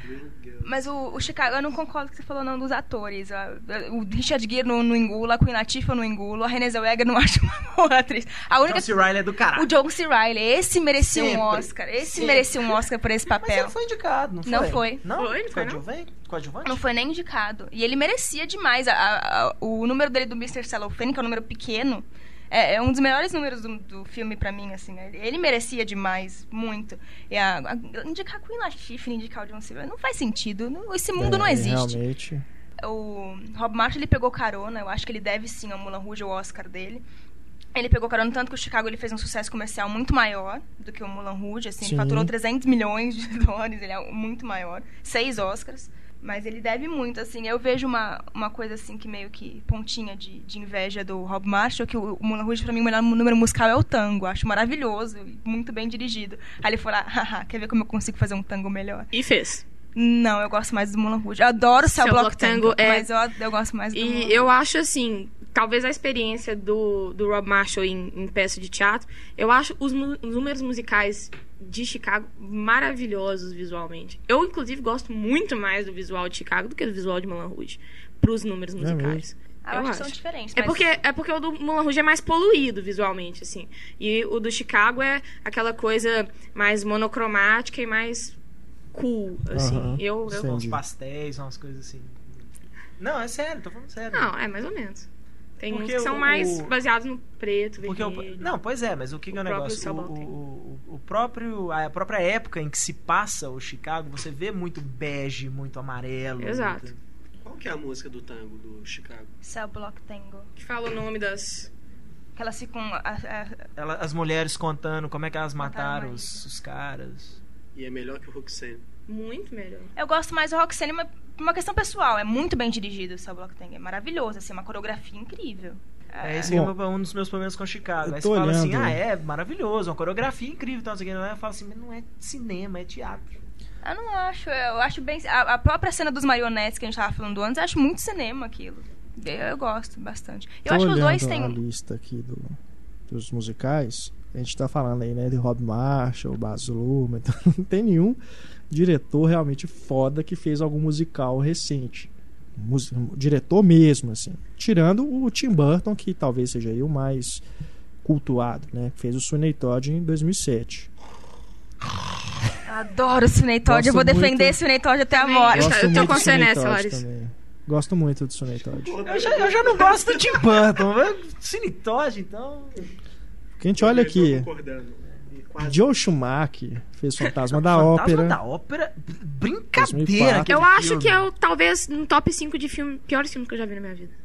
Mas o, o Chicago, eu não concordo com o que você falou não dos atores. A- O Richard Gere não, não engula, a Queen Latifah não engula, a Renée Zellweger não acho uma boa atriz. A única... John C. Reilly é do caralho. O John C. Reilly, esse merecia um Sempre, Oscar. Esse sempre. merecia um Oscar por esse Mas papel. ele foi indicado, não foi? Não foi. Não? Foi, não foi, não? Coadjuvante? Coadjuvante? Não foi nem indicado. E ele merecia demais. A- a- a- o número dele do Mr. Cellophane, que é um número pequeno, é, é um dos melhores números do, do filme pra mim, assim. Ele, ele merecia demais, muito. E a, a- indicar Queen Latifah, indicar o John Silver, não faz sentido. Não- esse mundo É, não existe. Realmente. O Rob Marshall, ele pegou carona. Eu acho que ele deve sim ao Mulan Rouge o Oscar dele. Ele pegou carona tanto que o Chicago ele fez um sucesso comercial muito maior do que o Mulan Rouge, assim, Sim. ele faturou 300 milhões de dólares, ele é muito maior, seis Oscars, mas ele deve muito, assim, eu vejo uma, uma coisa assim que meio que pontinha de, de inveja do Rob Marshall, que o, o Mulan Rouge pra mim o melhor número musical é o tango, acho maravilhoso, e muito bem dirigido. Aí ele foi lá, haha, quer ver como eu consigo fazer um tango melhor? E fez. Não, eu gosto mais do Mulan Rouge. Eu adoro o Cell Cell Block Block Tango, é- mas eu, eu gosto mais do E Rouge. eu acho assim, talvez a experiência do, do Rob Marshall em, em peça de teatro, eu acho os, os números musicais de Chicago maravilhosos visualmente. Eu, inclusive, gosto muito mais do visual de Chicago do que do visual de Moulin Rouge. Pros números musicais. Ah, eu acho que são diferentes. É mas- porque, é porque o do Moulin Rouge é mais poluído visualmente, assim. E o do Chicago é aquela coisa mais monocromática e mais cool, assim. Aham, Eu, eu. Uns pastéis, umas coisas assim. Não, é sério, tô falando sério. Não, é mais ou menos. Tem uns Porque que são o- mais o- baseados no preto, Porque o, vermelho. não, pois é, mas o que, que é o negócio? O, próprio, a própria época em que se passa o Chicago, você vê muito bege, muito amarelo. Exato. muito- Qual que é a música do tango do Chicago? Cell Block Tango. Que fala o nome das... Que elas ficam... a- a- Ela- as mulheres contando como é que elas Mataram mataram os, os caras. E é melhor que o Roxanne. Muito melhor. Eu gosto mais do Roxanne, mas uma questão pessoal. É muito bem dirigido o Cell Block Tango. É maravilhoso, assim, uma coreografia incrível. É esse é Bom, um dos meus problemas com Chicago. eu Aí você fala assim, olhando. ah, é maravilhoso, uma coreografia incrível, então, não sei o que. Eu falo assim, mas não é cinema, é teatro. Eu não acho, eu acho bem. A, a própria cena dos marionetes que a gente tava falando antes, eu acho muito cinema aquilo. Eu, eu gosto bastante. Eu Tô acho que os olhando dois a têm. lista aqui do, dos musicais. A gente tá falando aí, né, de Rob Marshall, Baz Luhrmann, então não tem nenhum diretor realmente foda que fez algum musical recente. Mus- diretor mesmo, assim. Tirando o Tim Burton, que talvez seja aí o mais cultuado, né? Que fez o Sweeney Todd em 2007. Eu adoro o Sweeney Todd, eu vou defender esse Sweeney Todd até a morte. Eu Gosto tô muito com do você Sweeney nessa, Larissa. Gosto muito do Sweeney Todd. Eu já, eu já não gosto do Tim Burton. Cine Todd, então. Porque a gente olha Eu tô aqui, quase- Joe Schumacher fez Fantasma da Fantasma Ópera. da Ópera. Brincadeira. 2004. aquele Eu acho filme. que é o, talvez um top 5 de filme, piores filmes que eu já vi na minha vida.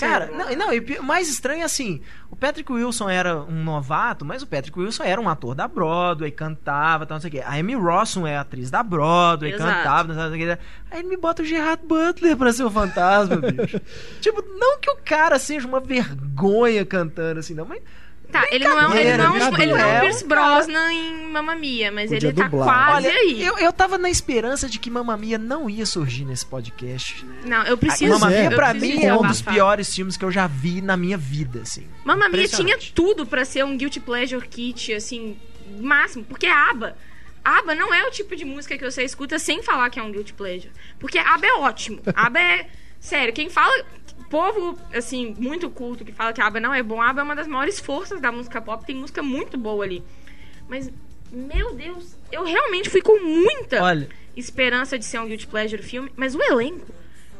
Cara, Sério. não, não, e mais estranho é assim, o Patrick Wilson era um novato, mas o Patrick Wilson era um ator da Broadway, cantava, tal, não sei o quê. A Amy Rossum é atriz da Broadway, Exato. cantava, não sei o quê. Aí ele me bota o Gerard Butler pra ser o fantasma, bicho. tipo, não que o cara seja uma vergonha cantando assim, não, mas Tá, ele não é, um- ele não é, um- Brincadeira, ele não é é o um Pierce Brosnan em Mamma Mia, mas Podia ele tá dublar. quase olha, aí. eu, eu tava na esperança de que Mamma Mia não ia surgir nesse podcast. Não, eu preciso. Mamma é, Mia, pra preciso mim, é um dos piores filmes que eu já vi na minha vida, assim. Mamma Mia tinha tudo pra ser um guilty pleasure kit, assim, máximo. Porque ABBA, ABBA não é o tipo de música que você escuta sem falar que é um guilty pleasure. Porque ABBA é ótimo. ABBA é... Sério, quem fala... Povo, assim, muito culto que fala que ABBA não é bom. ABBA é uma das maiores forças da música pop. Tem música muito boa ali. Mas, meu Deus, eu realmente fui com muita Olha, esperança de ser um guilty pleasure filme. Mas o elenco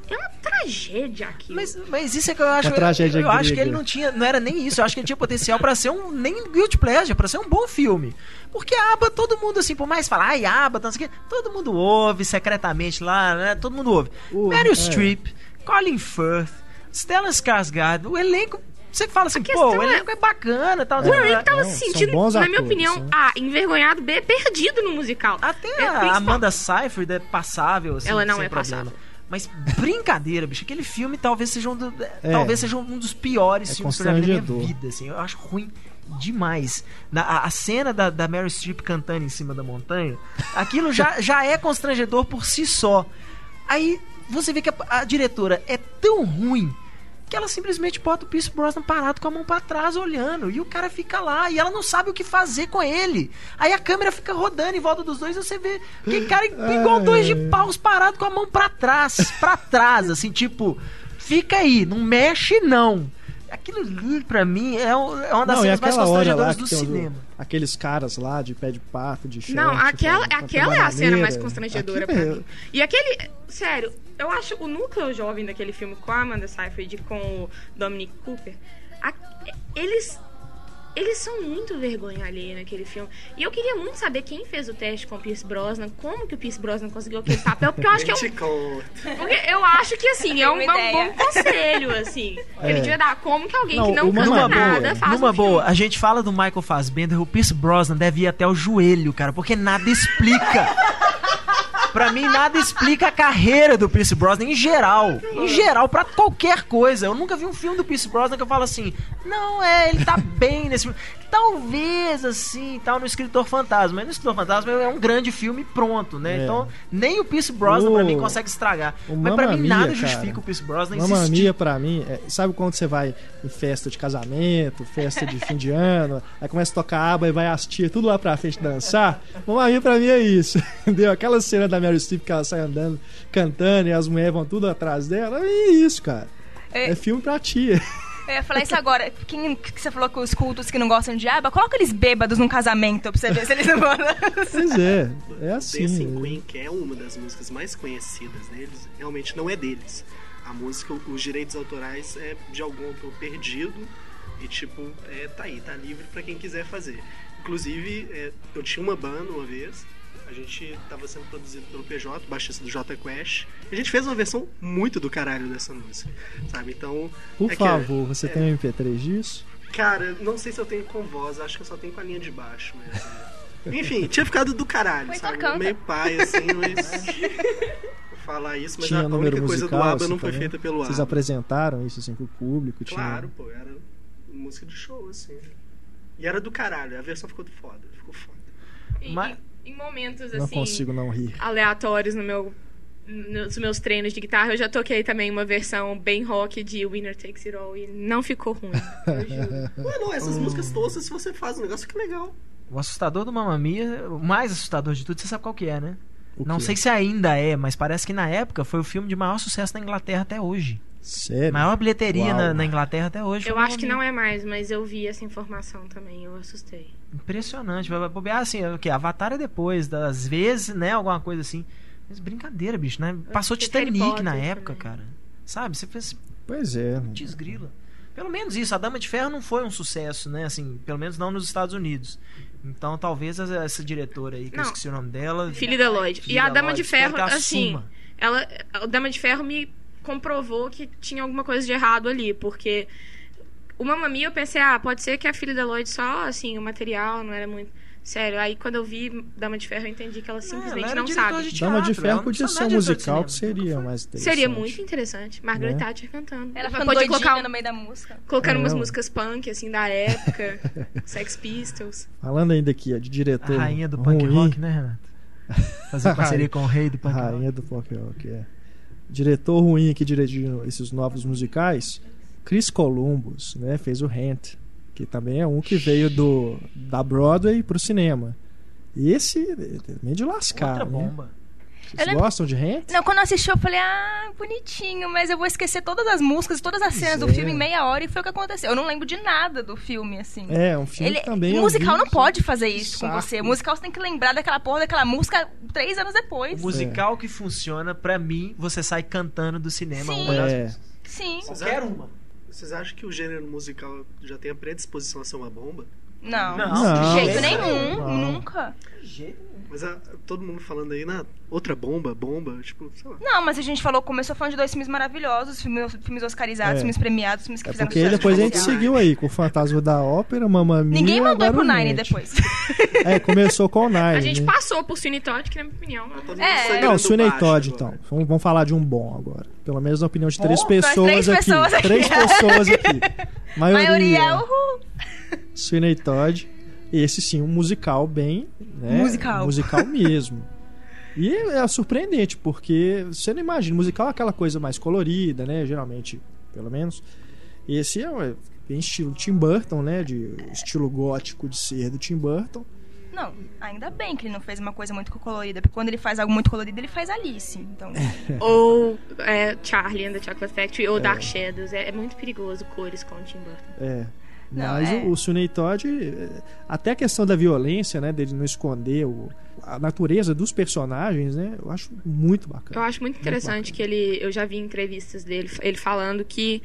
é uma tragédia aqui. Mas, mas isso é que eu acho. Uma tragédia eu, eu acho que ele não tinha. Não era nem isso. Eu acho que ele tinha potencial pra ser um. Nem Guilty Pleasure, pra ser um bom filme. Porque a aba, todo mundo, assim, por mais falar, ai, aba, não sei o quê, todo mundo ouve secretamente lá, né? Todo mundo ouve. O- Meryl é. Streep, Colin Firth, Stellan Skarsgård, o elenco. Você fala assim, pô, o é- elenco é bacana tal. O elenco tava se sentindo, na minha atores, opinião, né? A, envergonhado, B, perdido no musical. Até É, a principal- Amanda Seyfried é passável, assim, Ela não sem é problema. passável. Mas brincadeira, bicho. Aquele filme talvez seja um, do- talvez seja um dos piores É filmes na minha constrangedor. vida, assim. Eu acho ruim demais. Na, a, a cena da, da Meryl Streep cantando em cima da montanha, aquilo já, já é constrangedor por si só. Aí você vê que a, a diretora é tão ruim que ela simplesmente bota o Pierce Brosnan parado com a mão pra trás olhando e o cara fica lá e ela não sabe o que fazer com ele. Aí a câmera fica rodando em volta dos dois e você vê que cara igual dois de paus parado com a mão pra trás, pra trás, assim, tipo, fica aí, não mexe não. Aquilo ali, pra mim, é, um- é uma das Não, cenas mais constrangedoras do cinema. aqueles caras lá de pé de pato, de short. Não, aquela, aquela é a cena mais constrangedora Aquilo pra é- mim. E aquele. Sério, eu acho o núcleo jovem daquele filme com a Amanda Seyfried e com o Dominic Cooper. a- eles. Eles são muito vergonha alheia naquele filme. E eu queria muito saber quem fez o teste com o Pierce Brosnan, como que o Pierce Brosnan conseguiu aquele papel, porque eu acho que é um, porque eu acho que assim, é um, é um bom conselho, assim. É. Ele devia dar como que alguém Não, que não uma canta boa, nada faz numa um filme. boa, a gente fala do Michael Fassbender, o Pierce Brosnan deve ir até o joelho, cara, porque nada explica. Pra mim, nada explica a carreira do Pierce Brosnan em geral. Em geral, pra qualquer coisa. Eu nunca vi um filme do Pierce Brosnan que eu falo assim, não, é, ele tá bem nesse filme. Talvez, assim, tal, no Escritor Fantasma. Mas no Escritor Fantasma é um grande filme pronto, né? É. Então, nem o Pierce Brosnan, pra O- mim, consegue estragar. o Mas pra mim, Mia, nada cara. justifica o Pierce Brosnan Mamma existir. Mia, pra mim, é- sabe quando você vai em festa de casamento, festa de fim de ano, aí começa a tocar aba e vai as tias tudo lá pra frente dançar? Mamma Mia pra mim é isso, entendeu? Aquela cena da Meryl Streep que ela sai andando, cantando e as mulheres vão tudo atrás dela, é isso, cara. É. É filme pra tia. Eu ia falar isso agora. Quem que você falou que os cultos que não gostam de aba, coloca eles bêbados num casamento pra você ver se eles não vão. Pois é, é assim. Dancing Queen, que é uma das músicas mais conhecidas deles, realmente não é deles. A música, os direitos autorais é de algum autor perdido e, tipo, é, tá aí, tá livre pra quem quiser fazer. Inclusive, é, eu tinha uma banda uma vez, a gente tava sendo produzido pelo PJ, baixista do J Quest, e a gente fez uma versão muito do caralho dessa música, sabe? Então, Por é que- favor, você é- tem um MP3 disso? Cara, não sei se eu tenho com voz, acho que eu só tenho com a linha de baixo mesmo. Enfim, tinha ficado do caralho, Então sabe? canta. Meio pai, assim, mas. Falar isso, mas tinha a única número coisa musical, do ABBA assim, não foi também? feita pelo Vocês ABBA. apresentaram isso assim pro público? Tinha- Claro, pô, era música de show, assim. E era do caralho, a versão ficou foda, ficou foda. E- Mas- em, momentos Não assim. consigo não rir. aleatórios no meu nos meus treinos de guitarra, eu já toquei também uma versão bem rock de Winner Takes It All e não ficou ruim. Eu juro. Ué, não, essas músicas toscas, se você faz um negócio, fica legal. O assustador do Mamma Mia, o mais assustador de tudo, você sabe qual que é, né? O Não quê? sei se ainda é, mas parece que na época foi o filme de maior sucesso na Inglaterra até hoje. Sério? Maior bilheteria Uau. na, na Inglaterra até hoje. Eu acho que não é mais, mas eu vi essa informação também, eu assustei. Impressionante. Vai bobear assim, o que? Avatar é depois, das vezes, né? Alguma coisa assim. Mas brincadeira, bicho, né? Passou Titanic Potter na época, também. cara. Sabe? Você fez Pois é. desgrila. Pelo menos isso, a Dama de Ferro não foi um sucesso, né? Assim, pelo menos não nos Estados Unidos. Então talvez essa, diretora aí, que eu Não. esqueci o nome dela. Filha da Lloyd. E a da Dama Lloyd, de Ferro, assim, ela, a Dama de Ferro me comprovou que tinha alguma coisa de errado ali, porque o Mamma Mia eu pensei, ah, pode ser que a filha da Lloyd só, assim, o material não era muito sério. Aí quando eu vi Dama de Ferro eu entendi que ela simplesmente ela não sabe. de Dama de teatro, Ferro podia ser um musical que seria mais interessante. Seria muito interessante. Margaret Né? Thatcher cantando. Ela ficando pode colocar, no meio da música. colocando É, umas não. músicas punk, assim, da época. Sex Pistols. Falando ainda aqui, ó, de diretor A rainha do punk ruim, rock, né, Renato? Fazer parceria com o rei do punk rock. Rainha do punk rock, é. Diretor ruim aqui dirigindo esses novos musicais, Chris Columbus, né? Fez o Rent, que também é um que veio do da Broadway pro cinema. E esse é meio de lascar, Outra né? bomba. Vocês lembro- gostam de Rent? Não, quando eu assisti, eu falei, ah, bonitinho, mas eu vou esquecer todas as músicas, todas as cenas do é. filme em meia hora e foi o que aconteceu. Eu não lembro de nada do filme, assim. É, um filme Ele, também musical não pode fazer isso com saco. você. Musical você tem que lembrar daquela porra daquela música três anos O depois. musical que funciona, pra mim, você sai cantando do cinema Sim. uma das É. músicas. Sim. Qualquer uma. Vocês acham que o gênero musical já tem a predisposição a ser uma bomba? Não. Não, de jeito não. nenhum. Não. Nunca. Mas a- todo mundo falando aí, na outra bomba, bomba, tipo, sei lá. Não, mas a gente falou, começou falando de dois filmes maravilhosos, filmes, filmes oscarizados, É. filmes premiados, filmes que É fizeram porque depois a gente seguiu aí com o Fantasma da Ópera, Mamma Mia Ninguém mandou agora pro Nine depois. É, começou com o Nine. A gente né? passou por Sweeney Todd, que na minha opinião... Mundo É. Não, Sweeney Todd, agora. então. Vamos, vamos falar de um bom agora. Pelo menos na opinião de três pessoas Três aqui. pessoas aqui. Três pessoas aqui. Maioria. Maioria, é uhul. Sweeney Todd. Esse sim, um musical bem... Né, Musical. Musical mesmo. E é surpreendente, porque você não imagina, musical é aquela coisa mais colorida, né? Geralmente, pelo menos. Esse é é bem estilo Tim Burton, né? De estilo gótico de ser do Tim Burton. Não, ainda bem que ele não fez uma coisa muito colorida, porque quando ele faz algo muito colorido, ele faz Alice. Então, Ou é, Charlie and the Chocolate Factory, ou Dark Shadows. É, é muito perigoso cores com o Tim Burton. É. Não, Mas é. o, o Sweeney Todd, eh, até a questão da violência, né? Dele não esconder o- a natureza dos personagens, né? Eu acho muito bacana. Eu acho muito interessante que ele. Eu já vi entrevistas dele, ele falando que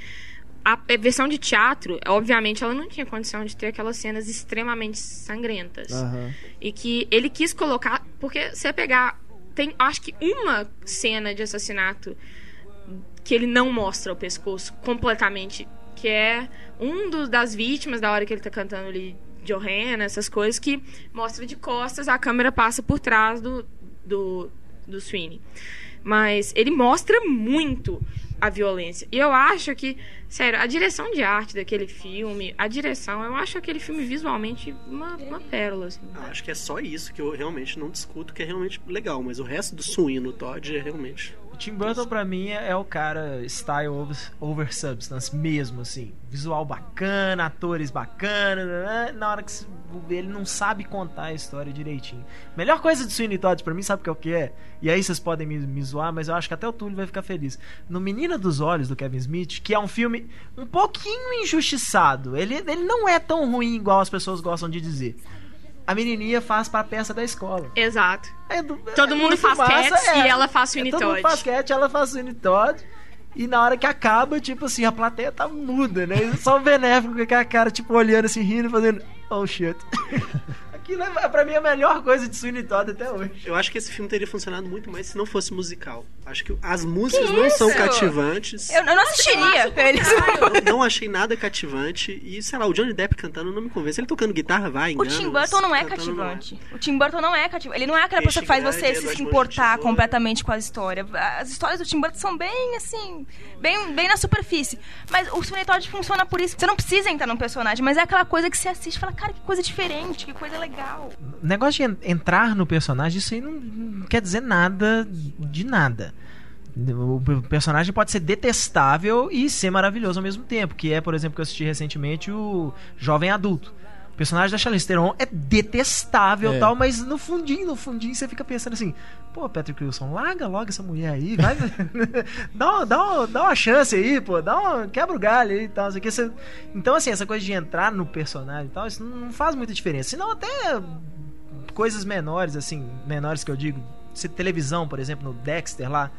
a versão de teatro, obviamente, ela não tinha condição de ter aquelas cenas extremamente sangrentas. Aham. E que ele quis colocar. Porque você pegar. Tem acho que uma cena de assassinato que ele não mostra o pescoço completamente. Que é um dos, das vítimas da hora que ele tá cantando ali Johanna, essas coisas, que mostra de costas, a câmera passa por trás do, do, do Sweeney. Mas ele mostra muito a violência. E eu acho que, sério, a direção de arte daquele filme, a direção, eu acho aquele filme visualmente uma, uma pérola, assim. Ah, acho que é só isso que eu realmente não discuto, que é realmente legal, mas o resto do suíno Todd é realmente. O Tim Burton, pra mim, é, é o cara style over, over substance mesmo, assim. Visual bacana, atores bacanas. né? Na hora que ele não sabe contar a história direitinho. Melhor coisa de Sweeney Todd pra mim, sabe o que é o que é? E aí vocês podem me, me zoar, mas eu acho que até o Túlio vai ficar feliz. No Menina dos Olhos, do Kevin Smith, que é um filme um pouquinho injustiçado. Ele, ele não é tão ruim igual as pessoas gostam de dizer. A menininha faz pra peça da escola. Exato. É do- Todo é mundo faz massa, Cats é. e ela faz Sweeney Todo mundo faz cat, ela faz Sweeney Todd. E na hora que acaba, tipo assim, a plateia tá muda, né? Só o benéfico com aquela cara, tipo, olhando assim, rindo, fazendo, oh shit. Aquilo é, pra mim, a melhor coisa de Sweeney Todd até hoje. Eu acho que esse filme teria funcionado muito mais se não fosse musical. Acho que as músicas não são isso? cativantes. eu, eu não assistiria. Eles... Eu não achei nada cativante. E, sei lá, o Johnny Depp cantando não me convence. Ele tocando guitarra vai, O engana. Tim Burton não é cantando não cativante. O Tim Burton não é cativante. Ele não é aquela Peixe pessoa que faz grande, você Edward se importar completamente com a história. As histórias do Tim Burton são bem assim, bem, bem na superfície. Mas o Sweeney Todd funciona por isso. Você não precisa entrar num personagem, mas é aquela coisa que você assiste e fala, cara, que coisa diferente, que coisa legal. O negócio de en- entrar no personagem, isso aí não, não quer dizer nada de nada. O personagem pode ser detestável e ser maravilhoso ao mesmo tempo, que é, por exemplo, que eu assisti recentemente o Jovem Adulto. O personagem da Charlize Theron é detestável É. tal, mas no fundinho, no fundinho você fica pensando assim, pô, Patrick Wilson, larga logo essa mulher aí, vai, dá, uma, dá, dá uma chance aí, pô, dá uma, quebra o galho aí e tal, que, você- então assim, essa coisa de entrar no personagem e tal, isso não não faz muita diferença, senão até coisas menores, assim, menores que eu digo, se televisão, por exemplo, no Dexter lá.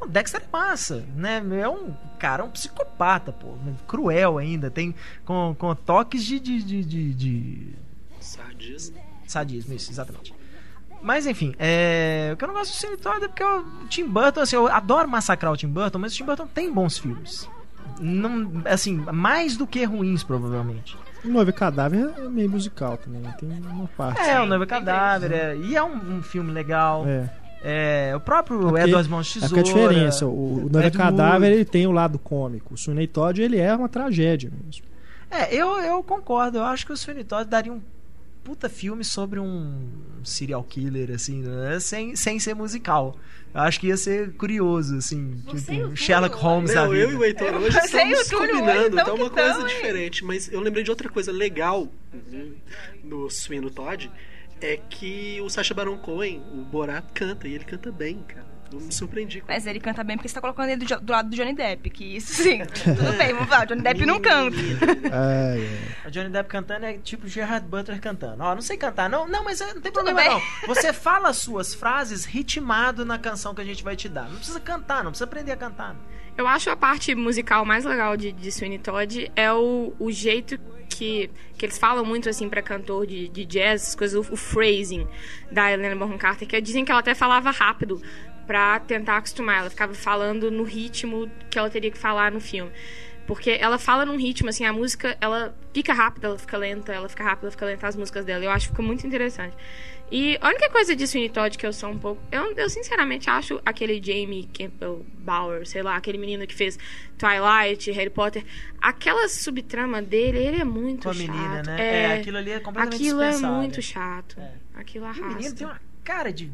O Dexter é massa, né? É um cara, um psicopata, pô. Cruel ainda, tem com, com toques de, de, de, de- de Sadismo. sadismo, isso, exatamente. Mas enfim, é... o que eu não gosto do Cine Todd é porque o Tim Burton, assim, eu adoro massacrar o Tim Burton, mas o Tim Burton tem bons filmes. Não, assim, mais do que ruins, provavelmente. O Noiva Cadáver é meio musical também, tem uma parte. É, o Noiva Cadáver, é, e é um, um filme legal. É. É, o próprio porque- Edward Mãos de É Tesoura. a diferença, o, o Noiva Ed Cadáver ele tem o lado cômico, o Sweeney Todd ele é uma tragédia mesmo. É, eu, eu concordo. Eu acho que o Sweeney Todd daria um puta filme sobre um serial killer, assim, né? sem, sem ser musical. Eu acho que ia ser curioso, assim. Você tipo, Sherlock Holmes da Não, eu e vida. o Heitor hoje Você estamos combinando, tão então é uma coisa tão, hein? diferente. Mas eu lembrei de outra coisa legal no Suíno Todd, é que o Sacha Baron Cohen, o Borat, canta, e ele canta bem, cara. Eu me surpreendi. com Mas ele canta bem porque você tá colocando ele do, do lado do Johnny Depp, que isso sim. Tudo bem, vamos lá, o Johnny Depp não canta. Ai, ai. O Johnny Depp cantando é tipo Gerard Butler cantando. Ó, não sei cantar. Não, não, mas é, não tem problema não. Você fala as suas frases ritmado na canção que a gente vai te dar. Não precisa cantar, não precisa aprender a cantar. Eu acho a parte musical mais legal de, de Sweeney Todd é o, o jeito que, que eles falam muito assim pra cantor de, de jazz, essas coisas, o, o phrasing da Helena Bonham Carter, que dizem que ela até falava rápido pra tentar acostumar. Ela ficava falando no ritmo que ela teria que falar no filme. Porque ela fala num ritmo, assim, a música, ela fica rápida, ela fica lenta, ela fica rápida, ela fica lenta, as músicas dela. Eu acho que fica muito interessante. E a única coisa de Sweeney Todd que eu sou um pouco... Eu, eu sinceramente acho aquele Jamie Campbell Bower, sei lá, aquele menino que fez Twilight, Harry Potter, aquela subtrama dele, ele é muito Com a chato. menina, né? É, É, aquilo ali é completamente Aquilo é muito chato. É. Aquilo O menino tem arrasta. uma cara de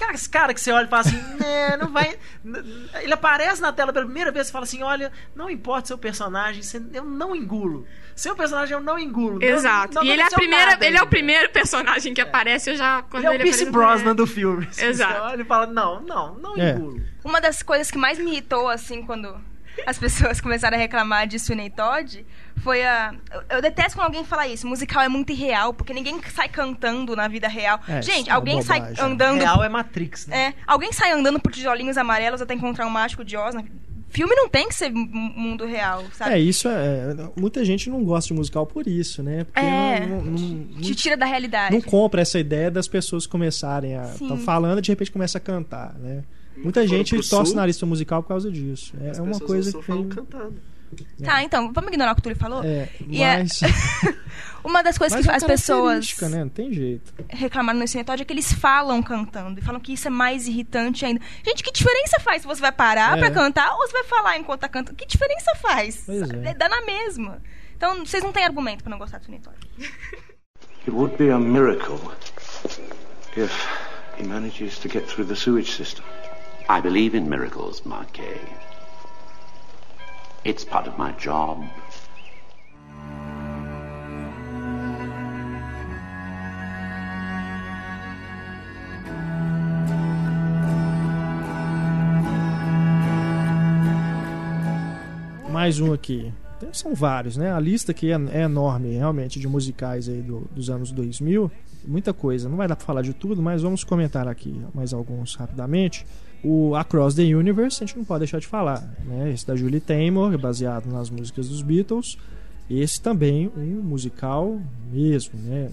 Cara, esse cara que você olha e fala assim, né, não vai. Ele aparece na tela pela primeira vez e fala assim: olha, não importa seu personagem, eu não engulo. Seu personagem eu não engulo. Não- Exato. não e ele é, a primeira, ele é o primeiro personagem que aparece, eu já. Quando Ele é o Pierce Brosnan é. do filme. Assim, Exato. Você olha e fala: não, não, não É. engulo. Uma das coisas que mais me irritou, assim, quando as pessoas começaram a reclamar de Sweeney Todd, foi a... Eu, eu detesto quando alguém fala isso, musical é muito irreal, porque ninguém sai cantando na vida real. É, Gente, é alguém sai bobagem. andando... Real é Matrix, né? É, alguém sai andando por tijolinhos amarelos até encontrar um mágico de Oz. né? Filme não tem que ser mundo real, sabe? É, isso é. Muita gente não gosta de musical por isso, né? Porque É. não, não, não- Te tira da realidade. não compra essa ideia das pessoas começarem a. Estão falando e de repente começa a cantar, né? Muita Foram gente torce o nariz musical por causa disso. É, As é uma coisa que. falam cantando. Tá, então, vamos ignorar o que o Túlio falou? É, E é- mas. Uma das coisas mas que é as pessoas né? Não tem jeito. reclamaram no Todd é que eles falam cantando. E falam que isso é mais irritante ainda. Gente, que diferença faz se você vai parar É. pra cantar ou você vai falar enquanto tá cantando? Que diferença faz? É. Dá na mesma. Então, vocês não têm argumento pra não gostar do Todd. It would be a miracle if he manages to get through the sewage system. I believe in miracles, Marquet. It's part of my job. Mais um aqui. São vários, né? A lista aqui é, é enorme, realmente, de musicais aí do- dos anos 2000. Muita coisa. Não vai dar pra falar de tudo, mas vamos comentar aqui mais alguns rapidamente. O Across the Universe, a gente não pode deixar de falar, né? Esse da Julie Taymor, baseado nas músicas dos Beatles. Esse também um musical mesmo, né?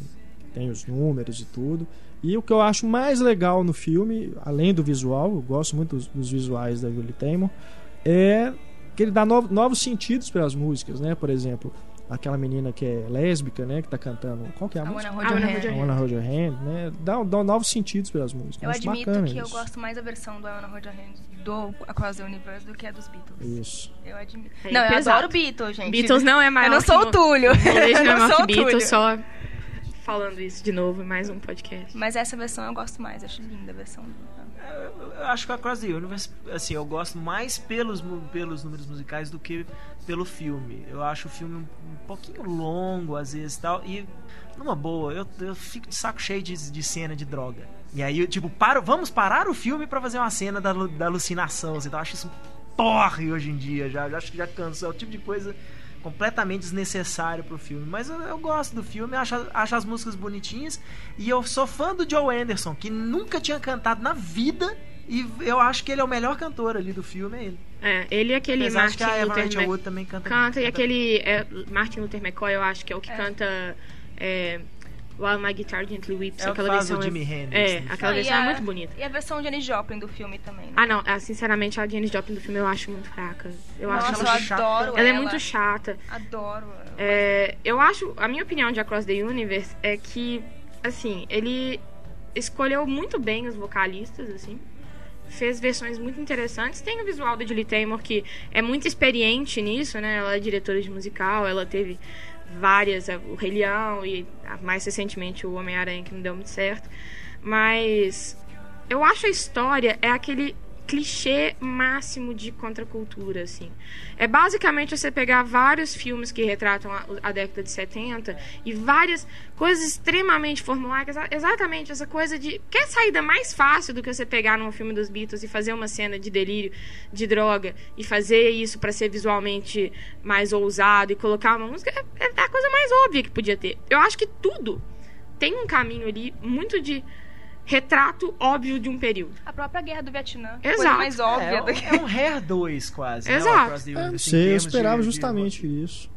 Tem os números e tudo. E o que eu acho mais legal no filme, além do visual, eu gosto muito dos, dos visuais da Julie Taymor, é que ele dá novo- novos sentidos para as músicas, né? Por exemplo, aquela menina que é lésbica, né? Que tá cantando. Qual que é a música? wanna hold hand. Né? Dá, dá novos sentidos para as músicas. Eu admito bacana que eu isso. gosto mais da versão do Hold Your Hand do Across the Universe do que a dos Beatles. Isso. Eu admito. É não, eu pesado. adoro Beatles, gente. Beatles não é maior Eu não sou o- Túlio. Deixa eu não sou o Túlio. Beatles, só falando isso de novo em mais um podcast. Mas essa versão eu gosto mais. Acho linda a versão. Eu, acho que o Across the Universe, assim, eu gosto mais pelos, pelos números musicais do que pelo filme. Eu acho o filme um, um pouquinho longo, às vezes tal. E, numa boa, eu, eu fico de saco cheio de, de cena de droga. E aí, eu, tipo, paro, vamos parar o filme pra fazer uma cena da, da alucinação. Assim, então, eu acho isso porre hoje em dia. Já, já acho que já cansou. É o tipo de coisa completamente desnecessário pro filme. Mas eu, eu gosto do filme, acho, acho as músicas bonitinhas. E eu sou fã do Joe Anderson, que nunca tinha cantado na vida. E eu acho que ele é o melhor cantor ali do filme, é ele. É, ele e aquele Apesar Martin que a Evan Luther Wood também canta. canta, e canta- aquele é, Martin Luther McCoy, eu acho que é o que É. canta é, While My Guitar Gently Weeps. É aquela versão Jimi é, Hendrix É, no aquela e versão é a- muito bonita. E a versão de Janis Joplin do filme também. Né? Ah, não, ah, sinceramente, a Janis Joplin do filme eu acho muito fraca. Eu Nossa, acho eu ela, chata. adoro ela é ela. muito chata. Adoro. ela. É, eu acho, a minha opinião de Across the Universe é que, assim, ele escolheu muito bem os vocalistas, assim. Fez versões muito interessantes. Tem o visual da Julie Taymor, que é muito experiente nisso, né? Ela é diretora de musical, ela teve várias, o Rei Leão e mais recentemente o Homem-Aranha, que não deu muito certo. Mas eu acho a história é aquele clichê máximo de contracultura, assim. É basicamente você pegar vários filmes que retratam a, a década de 70 e várias coisas extremamente formulaicas, exa- exatamente essa coisa de quer saída mais fácil do que você pegar num filme dos Beatles e fazer uma cena de delírio de droga e fazer isso para ser visualmente mais ousado e colocar uma música é, é a coisa mais óbvia que podia ter. Eu acho que tudo tem um caminho ali muito de retrato óbvio de um período. A própria guerra do Vietnã. Exato. Coisa mais óbvia É, do que. é um Hair 2 quase. Né, Exato. The Eu não sei, eu esperava de- de- justamente isso.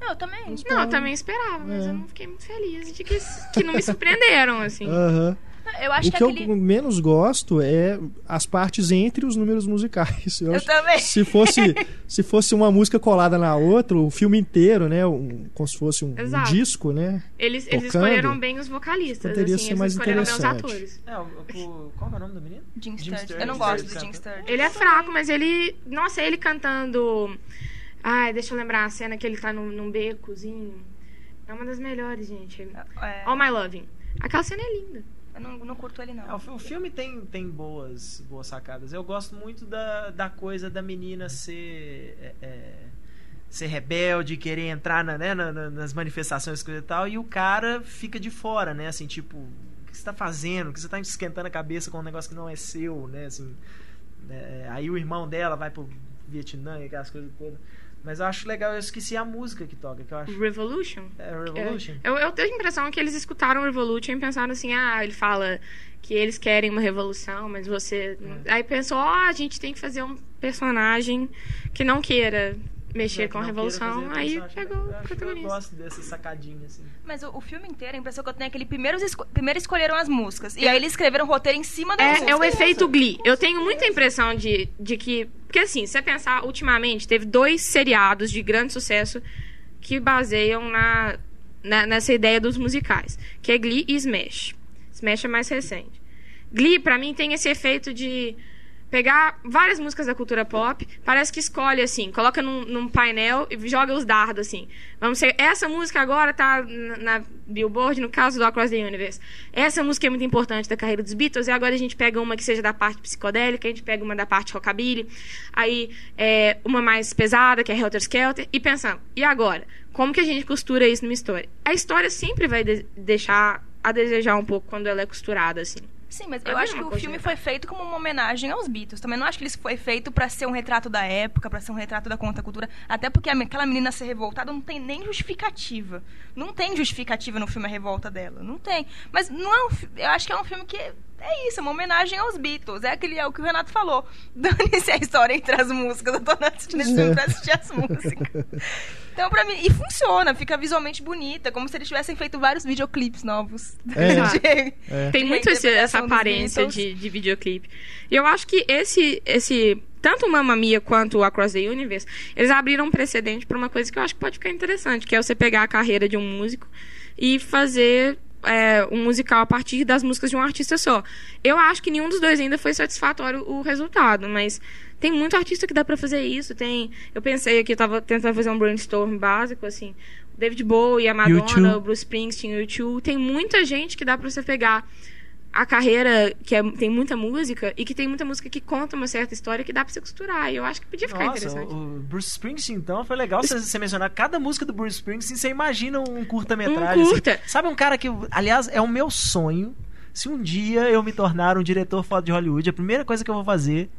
Não, eu também. Não, eu também esperava, mas É. eu não fiquei muito feliz de que, que não me surpreenderam, assim. Aham. Eu acho O que, que eu aquele. menos gosto é as partes entre os números musicais. Eu acho- também. Se fosse, se fosse uma música colada na outra, o filme inteiro, né? Um, como se fosse um, um disco, né? Eles, eles escolheram bem os vocalistas, poderia assim, ser eles mais escolheram bem os interessante. atores. É, o, o- qual é o nome do menino? Jim Jim Sturge. Eu não gosto do Jim. Sturge. Ele é fraco, mas ele. Nossa, ele cantando. Ai, deixa eu lembrar a cena que ele tá num, num becozinho. É uma das melhores, gente. É, All My Loving. Aquela cena é linda. Eu não, não curto ele, É, não. o, fi- o filme tem, tem boas, boas sacadas. Eu gosto muito da, da coisa da menina ser. é, é, ser rebelde, querer entrar na- né, na- na- nas manifestações e tal, e o cara fica de fora, né? Assim, tipo, o que você tá fazendo? O que você tá esquentando a cabeça com um negócio que não é seu, né? Assim, é, aí o irmão dela vai pro Vietnã e aquelas coisas todas. Mas eu acho legal, eu esqueci a música que toca, que eu acho. Revolution. É Revolution? Eu, eu tenho a impressão que eles escutaram Revolution e pensaram assim, ah, ele fala que eles querem uma revolução, mas você... É. Aí pensou, ó, a gente tem que fazer um personagem que não queira mexer com a revolução. Aí pegou eu o acho- Eu protagonista. gosto dessa sacadinha, assim. Mas o, o filme inteiro, a impressão que eu tenho é que eles primeiro, esco primeiro escolheram as músicas. E aí eles escreveram o roteiro em cima das É, músicas. é o efeito Glee. Eu tenho muita impressão de, de que. Porque assim, se você pensar, ultimamente, teve dois seriados de grande sucesso que baseiam na, na- nessa ideia dos musicais. Que é Glee e Smash. Smash é mais recente. Glee, pra mim, tem esse efeito de pegar várias músicas da cultura pop, parece que escolhe assim, coloca num, num painel e joga os dardos assim. Vamos ser, essa música agora tá na, na Billboard, no caso do Across the Universe. Essa música é muito importante da carreira dos Beatles e agora a gente pega uma que seja da parte psicodélica, a gente pega uma da parte rockabilly, aí é, uma mais pesada, que é Helter Skelter, e pensando, e agora? Como que a gente costura isso numa história? A história sempre vai de- deixar a desejar um pouco quando ela é costurada assim. Sim, mas eu acho que o filme foi feito como uma homenagem aos Beatles. Também não acho que ele foi feito pra ser um retrato da época, pra ser um retrato da contracultura. Até porque aquela menina ser revoltada não tem nem justificativa. Não tem justificativa no filme a revolta dela. Não tem. Mas não é um, eu acho que é um filme que é isso, é uma homenagem aos Beatles. É aquele é o que o Renato falou. Dane-se a história entre as músicas. Eu tô assistindo esse filme pra assistir as músicas. Então, pra mim, e funciona, fica visualmente bonita, como se eles tivessem feito vários videoclipes novos. É. De- É. Tem de muito esse- essa aparência de, de videoclipe. E eu acho que esse, esse tanto o Mamma Mia quanto o Across the Universe, eles abriram um precedente para uma coisa que eu acho que pode ficar interessante, que é você pegar a carreira de um músico e fazer é, um musical a partir das músicas de um artista só. Eu acho que nenhum dos dois ainda foi satisfatório o resultado, mas tem muito artista que dá pra fazer isso. Tem, eu pensei aqui, eu tava tentando fazer um brainstorm básico assim, David Bowie, a Madonna, U2. o Bruce Springsteen, o U2, tem muita gente que dá pra você pegar a carreira que é- tem muita música e que tem muita música que conta uma certa história que dá pra você costurar. E eu acho que podia ficar Nossa, interessante. o Bruce Springsteen, então, foi legal você, você mencionar cada música do Bruce Springsteen, você imagina um curta-metragem. Um assim. curta. Sabe um cara que, aliás, é o meu sonho, se um dia eu me tornar um diretor foda de Hollywood, a primeira coisa que eu vou fazer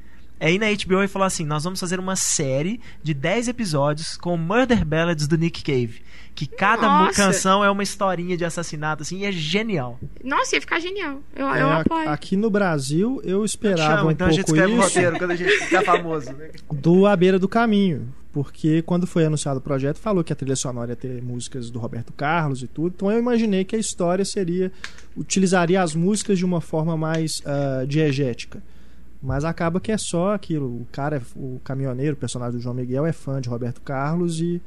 é ir na HBO e falar assim, nós vamos fazer uma série de 10 episódios com Murder Ballads do Nick Cave. Que cada Nossa. canção é uma historinha de assassinato, assim, e é genial. Nossa, ia ficar genial. Eu, É, eu apoio. aqui no Brasil, eu esperava Chama, um então a gente pouco escreve o isso roteiro quando a gente ficar famoso. Né? do A Beira do Caminho. Porque quando foi anunciado o projeto, falou que a trilha sonora ia ter músicas do Roberto Carlos e tudo. Então eu imaginei que a história seria. utilizaria as músicas de uma forma mais ah, diegética. Mas acaba que é só aquilo. O cara, é- o caminhoneiro, o personagem do João Miguel, é fã de Roberto Carlos e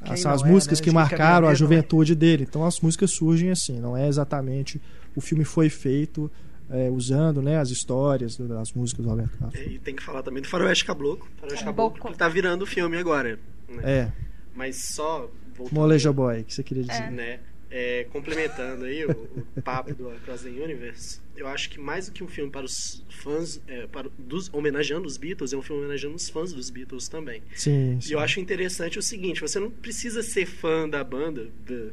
as, as não é, músicas né? que marcaram a é. juventude dele. Então as músicas surgem assim, não é exatamente. O filme foi feito é, usando né, as histórias das músicas do Roberto Carlos. E tem que falar também do Faroeste Caboclo. Faroeste Caboclo Caboclo. que tá virando o filme agora. né? É, Mas só Moleja Boy, que você queria dizer. né? É, complementando aí o, o papo do Across the Universe, eu acho que mais do que um filme para os fãs, é, para dos, homenageando os Beatles, é um filme homenageando os fãs dos Beatles também. Sim, E sim. eu acho interessante o seguinte: você não precisa ser fã da banda da-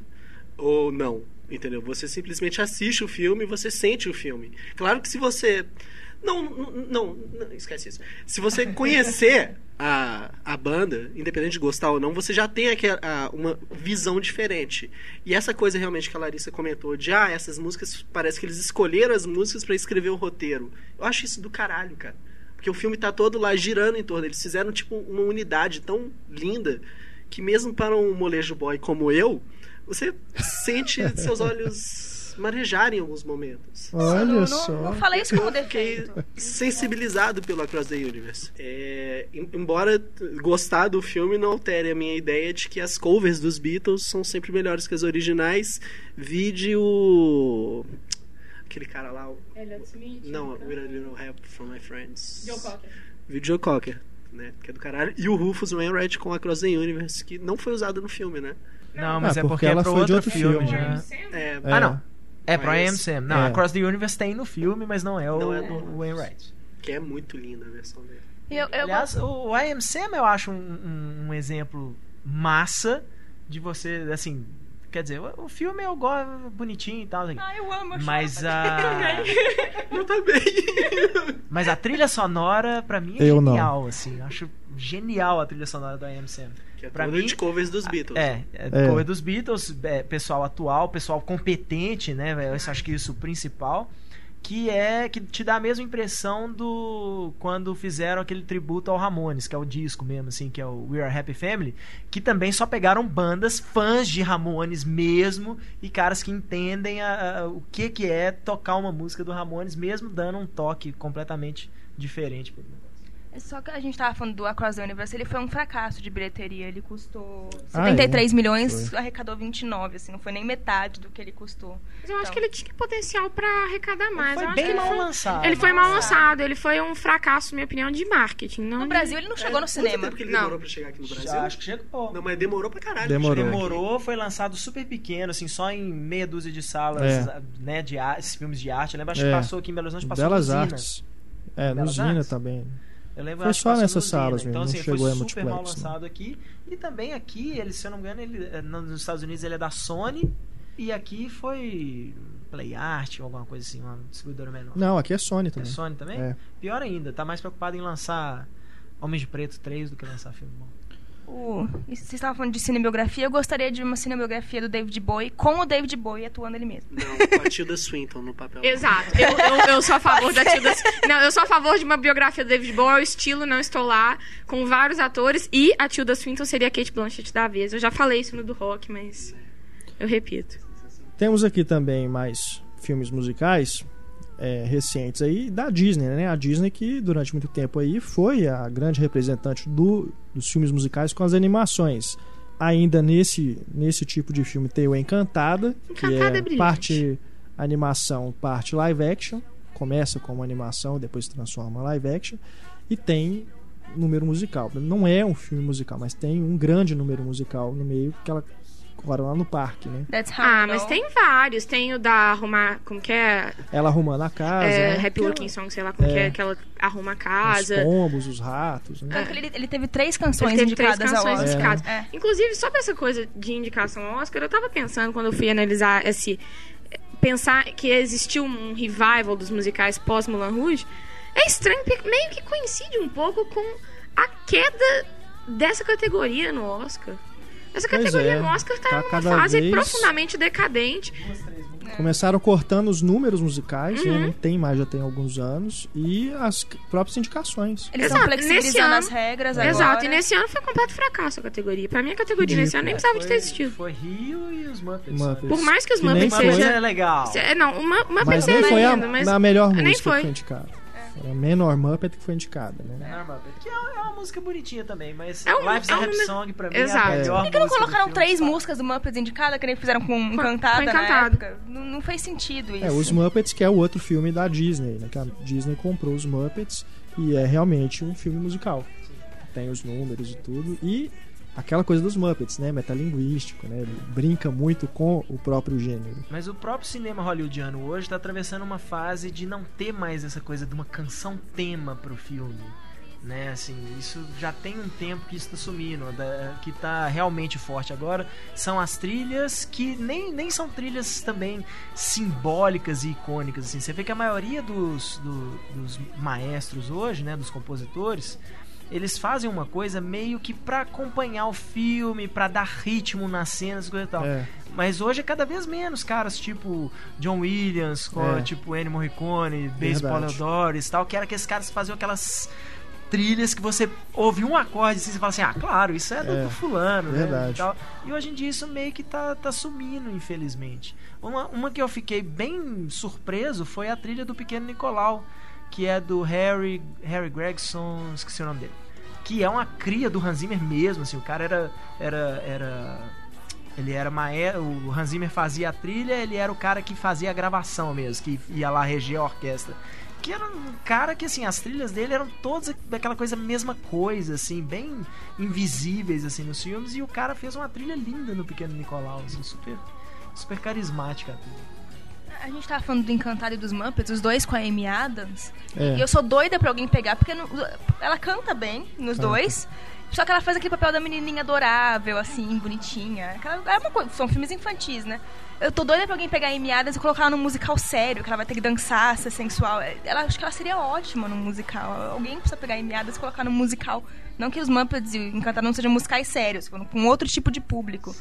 ou não, entendeu? Você simplesmente assiste o filme e você sente o filme. Claro que se você. Não, não, não, não, esquece isso. Se você conhecer a, a banda, independente de gostar ou não, você já tem aquela, a- uma visão diferente. E essa coisa realmente que a Larissa comentou, de ah, essas músicas, parece que eles escolheram as músicas para escrever o roteiro. Eu acho isso do caralho, cara. Porque o filme tá todo lá girando em torno. Eles fizeram, tipo, uma unidade tão linda que mesmo para um molejo boy como eu, você sente seus olhos marejarem em alguns momentos. Olha não, só. não, não falei isso como Fiquei defeito. sensibilizado pelo Across the Universe. É, em- embora gostar do filme não altere a minha ideia de que as covers dos Beatles são sempre melhores que as originais. Vide o. Aquele cara lá. o- Elliot Smith. Não, With a Little Help from My Friends. Joe Cocker. Vídeo Joe Cocker, né? Que é do caralho. E o Rufus Wainwright com Across the Universe, que não foi usado no filme, né? Não, mas Ah, é porque porque, ela é pro foi outro, de outro filme, filme. já. É, Ah, não. É pro I Am Sam. Não, É. Across the Universe tem no filme, mas não é o, Não é o Wainwright. que é muito linda a versão dele. Eu, eu Aliás, o I Am Sam eu acho um, um- um exemplo massa de você, assim... Quer dizer, o, o filme eu gosto bonitinho e tal. assim. Ah, eu amo, Mas pra- a... Eu também. Mas a trilha sonora, pra mim, é Eu não. genial, assim. Eu acho genial a trilha sonora do I Am Sam. Que é Pra mim- de covers dos Beatles. É, é, É. cover dos Beatles, é, pessoal atual, pessoal competente, né? Eu acho que isso é o principal. Que é que te dá a mesma impressão do quando fizeram aquele tributo ao Ramones, que é o disco mesmo, assim, que é o We Are Happy Family, que também só pegaram bandas fãs de Ramones mesmo e caras que entendem a- a- o que, que é tocar uma música do Ramones, mesmo dando um toque completamente diferente pro negócio. É Só que a gente tava falando do Across the Universe, ele foi um fracasso de bilheteria. Ele custou Ah, 73 é? milhões, Foi. arrecadou 29, assim, não foi nem metade do que ele custou. Mas eu acho Então. que ele tinha potencial pra arrecadar mais. foi eu acho bem que ele mal foi- lançado. Ele foi mal Mal lançado. lançado, ele foi um fracasso, na minha opinião, de marketing. Não No de- Brasil ele não chegou no Quanto cinema. tempo que ele Não. demorou pra chegar aqui no Brasil? Já acho que chegou. Não, mas demorou pra caralho. Demorou. Demorou, foi lançado super pequeno, assim, só em meia dúzia de salas, É. né, de ar- filmes de arte. Eu lembro, acho É. que passou aqui em Belo Horizonte, passou Belas no Zina. Artes. É, no Belas Zina Artes? também. Eu lembro, Foi só nessas Zina. salas Então, mesmo, assim, não chegou foi em super mal não. lançado aqui. E também aqui, ele, se eu não me engano, ele, eh, no- nos Estados Unidos ele é da Sony. E aqui foi Play Art ou alguma coisa assim, uma distribuidora menor. Não, aqui é Sony É também. Sony também? É. Pior ainda, tá mais preocupado em lançar Homens de Preto 3 do que lançar filme bom. O, e vocês estavam falando de cinebiografia, eu gostaria de uma cinebiografia do David Bowie, com o David Bowie atuando ele mesmo. Não, com a Tilda Swinton no papel. Exato. Eu, eu, eu sou a favor da Tilda. Não, eu sou a favor de uma biografia do David Bowie, ao estilo Não Estou Lá, com vários atores. E a Tilda Swinton seria a Kate Blanchett da vez. Eu já falei isso no do rock, mas eu repito. Temos aqui também mais filmes musicais é, recentes aí da Disney, né? A Disney que durante muito tempo aí foi a grande representante do, dos filmes musicais com as animações. Ainda nesse, nesse tipo de filme tem o Encantada, que Encantada é é brilhante. parte animação, parte live action. Começa como animação, depois se transforma em live action. E tem número musical. Não é um filme musical, mas tem um grande número musical no meio que ela agora lá no parque, né? That's how Ah, mas tem vários. Tem o da arrumar. Como que é? Ela arrumando a casa, é né? Happy Que Looking Song, sei lá como É. que é, que ela arruma a Os casa. pombos, os ratos, né? Tanto que Ele, ele teve três canções Ele teve três indicadas ao canções Oscar. indicadas. É. Inclusive, sobre essa coisa de indicação ao Oscar, eu tava pensando quando eu fui analisar esse. Pensar que existiu um revival dos musicais pós Mulan Rouge. É estranho, porque meio que coincide um pouco com a queda dessa categoria no Oscar. Essa categoria é, no Oscar tá, tá numa cada fase vez- profundamente decadente. Começaram cortando os números musicais, né? Uhum. não tem mais, já tem alguns anos, e as próprias indicações. Eles Exato, estão flexibilizando nesse ano- as regras agora. Exato, e nesse ano foi um completo fracasso a categoria. Pra mim, a categoria nesse ano nem precisava de ter existido. Foi Rio e os Muppets. Muppets. Por mais que os Que nem Muppets foi- Muppets sejam. é legal. É, não, uma, uma Mas Muppets nem é foi a, lindo, mas a melhor nem música foi. que foi Foi a menor Muppet que foi indicada, né? Menor Muppet, Que é uma, é uma música bonitinha também, mas É um- Life's é a Rap Song pra mim Exato. é a melhor Por que não colocaram três músicas do Muppets indicadas, que nem fizeram com Encantada, com Encantada. época? Não, não fez sentido isso. É, os Muppets, que é o outro filme da Disney, né? Que a Disney comprou os Muppets e é realmente um filme musical. Tem os números e tudo. E aquela coisa dos Muppets, né? Metalinguístico, né? Ele brinca muito com o próprio gênero. Mas o próprio cinema hollywoodiano hoje tá atravessando uma fase de não ter mais essa coisa de uma canção tema pro filme. Né, assim, isso já tem um tempo que isso tá sumindo. da- que tá realmente forte agora são as trilhas que nem, nem são trilhas também simbólicas e icônicas. Assim. Você vê que a maioria dos, do- dos maestros hoje, né, dos compositores, eles fazem uma coisa meio que pra acompanhar o filme, pra dar ritmo nas cenas, coisa e tal. É. Mas hoje é cada vez menos caras tipo John Williams, É. tipo Ennio Morricone, Verdade. Doris e tal, que era que esses caras faziam aquelas trilhas que você ouve um acorde assim, e você fala assim, ah, claro, isso é do, É, do fulano, né? verdade. E, tal. e hoje em dia isso meio que tá, tá sumindo, infelizmente. Uma, uma que eu fiquei bem surpreso foi a trilha do Pequeno Nicolau, que é do Harry, Harry Gregson, esqueci o nome dele. Que é uma cria do Hans Zimmer mesmo, assim, o cara era, era, era Ele era maé, o Hans Zimmer fazia a trilha, ele era o cara que fazia a gravação mesmo, que ia lá reger a orquestra. Que era um cara que, assim, as trilhas dele eram todas daquela coisa, mesma coisa, assim, bem invisíveis, assim, nos filmes. E o cara fez uma trilha linda no Pequeno Nicolau, assim, super, super carismática a trilha. A gente tava falando do Encantado e dos Muppets, os dois com a Amy Adams. É. E eu sou doida pra alguém pegar, porque não- ela canta bem nos Canta. dois. Só que ela faz aquele papel da menininha adorável, assim, bonitinha. Aquela, é uma coisa, são filmes infantis, né? Eu tô doida pra alguém pegar a Amy Adams e colocar ela num musical sério, que ela vai ter que dançar, ser sensual. Ela, acho que ela seria ótima num musical. Alguém precisa pegar a Amy Adams e colocar num musical. Não que os Muppets e o Encantado não sejam musicais sérios, com outro tipo de público.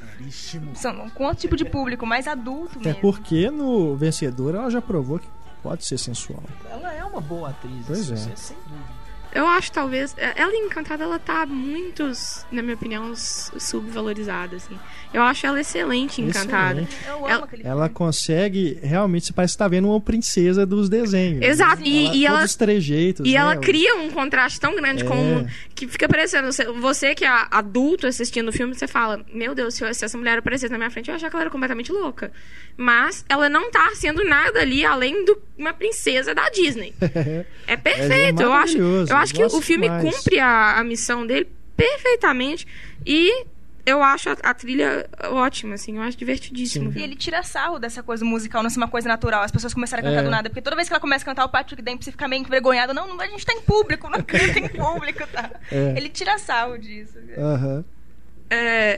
São com outro tipo de público, mais adulto Até mesmo. porque no Vencedor ela já provou que pode ser sensual. Ela é uma boa atriz, Pois isso, é. sem dúvida. Eu acho, talvez. Ela em Encantada, ela tá muito, na minha opinião, subvalorizada, assim. Eu acho ela excelente Encantada. Excelente. Eu amo Ela- aquele Ela consegue, realmente, você parece que tá vendo uma princesa dos desenhos. Exato, né? e- e ela- todos os trejeitos, E né? ela cria um contraste tão grande É. com que fica parecendo você, você que é adulto assistindo o filme, você fala: "Meu Deus, se, eu- se essa mulher aparecesse na minha frente, eu ia achar que ela era completamente louca". Mas ela não tá sendo nada ali além de uma princesa da Disney. É perfeito. eu acho, maravilhoso, eu acho que o filme demais. cumpre a, a missão dele perfeitamente e eu acho a, a trilha ótima, assim, eu acho divertidíssimo. Sim. E ele tira sarro dessa coisa musical, não ser uma coisa natural. As pessoas começaram a cantar É. do nada. Porque toda vez que ela começa a cantar, o Patrick Dempsey fica meio envergonhado. Não, não, a gente tá em público, não canta em público, tá? É. Ele tira sarro disso. Aham.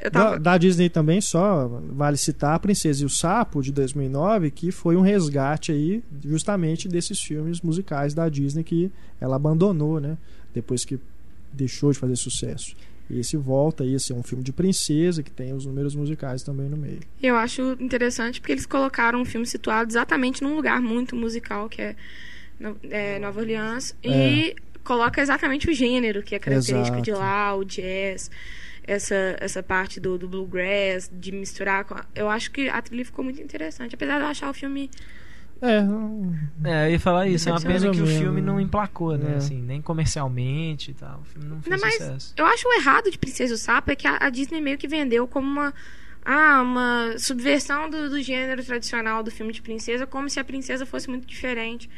Da, tava... da Disney também, só vale citar A Princesa e o Sapo, de 2009, que foi um resgate aí justamente desses filmes musicais da Disney que ela abandonou, né? Depois que deixou de fazer sucesso. E esse volta aí a ser um filme de princesa que tem os números musicais também no meio. Eu acho interessante porque eles colocaram um filme situado exatamente num lugar muito musical, que é, é, Nova Orleans, e coloca exatamente o gênero que é característico de Exato. lá, o jazz, essa, essa parte do, do bluegrass, de misturar com. a- Eu acho que a trilha ficou muito interessante, apesar de eu achar o filme. É, não- É, eu ia falar isso, é uma pena que o filme não emplacou, né? É. Assim, nem comercialmente e tal. O filme não fez mais, sucesso. eu acho o errado de Princesa e o Sapo é que a, a Disney meio que vendeu como uma. Ah, uma subversão do, do gênero tradicional do filme de princesa, como se a princesa fosse muito diferente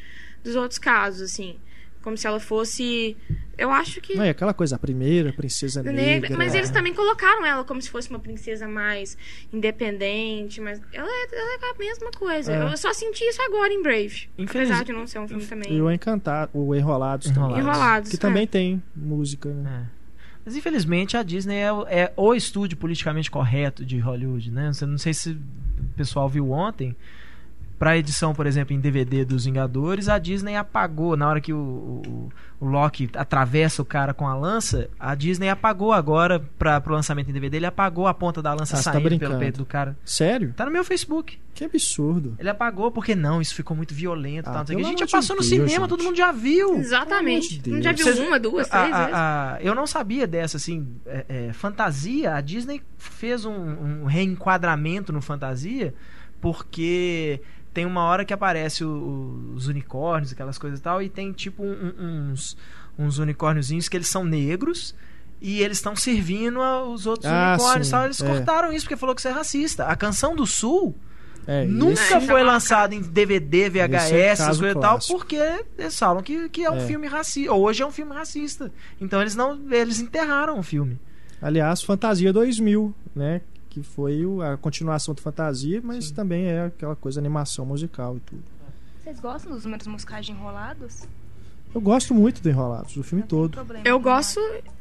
dos outros casos, assim. Como se ela fosse. Eu acho que. não é aquela coisa, a primeira princesa negra. negra, mas eles também colocaram ela como se fosse uma princesa mais independente, mas ela é, ela é a mesma coisa. É. Eu só senti isso agora em Brave, Infeliz- apesar de não ser um filme também. E o Encantado, o Enrolados, também. Enrolados. Enrolados, Que é. também tem música, né? É. Mas infelizmente a Disney é, o- é o estúdio politicamente correto de Hollywood, né? Não sei se o pessoal viu ontem. Pra edição, por exemplo, em DVD dos Vingadores, a Disney apagou, na hora que o, o, o Loki atravessa o cara com a lança, a Disney apagou agora para pro lançamento em DVD, ele apagou a ponta da lança Ah, tá saindo pelo brincando. peito do cara. Sério? Tá no meu Facebook. Que absurdo. Ele apagou porque não, isso ficou muito violento. Ah, tal, pelo a gente já passou no Deus, cinema, gente. todo mundo já viu. Exatamente. Pelo Não já viu uma, duas, A- três a- vezes? a- eu não sabia dessa, assim, é, é, fantasia. A Disney fez um, um reenquadramento no fantasia porque tem uma hora que aparece o- o- os unicórnios, aquelas coisas e tal, e tem tipo um- uns, uns unicórniozinhos que eles são negros. E eles estão servindo aos outros Ah, unicórnios e sim, tal. Eles é. cortaram isso porque falou que isso é racista. A canção do Sul É, nunca É, foi já lançado em DVD, é VHS, essas coisas e tal, porque eles falam que, que é um É. filme racista. Hoje é um filme racista. Então eles não. Eles enterraram o filme. Aliás, Fantasia 2000, né? Que foi o- a continuação do Fantasia, mas também é aquela coisa animação musical e tudo. Vocês gostam dos números musicais de enrolados? Eu gosto muito do Enrolados, o filme todo. Problema Eu gosto,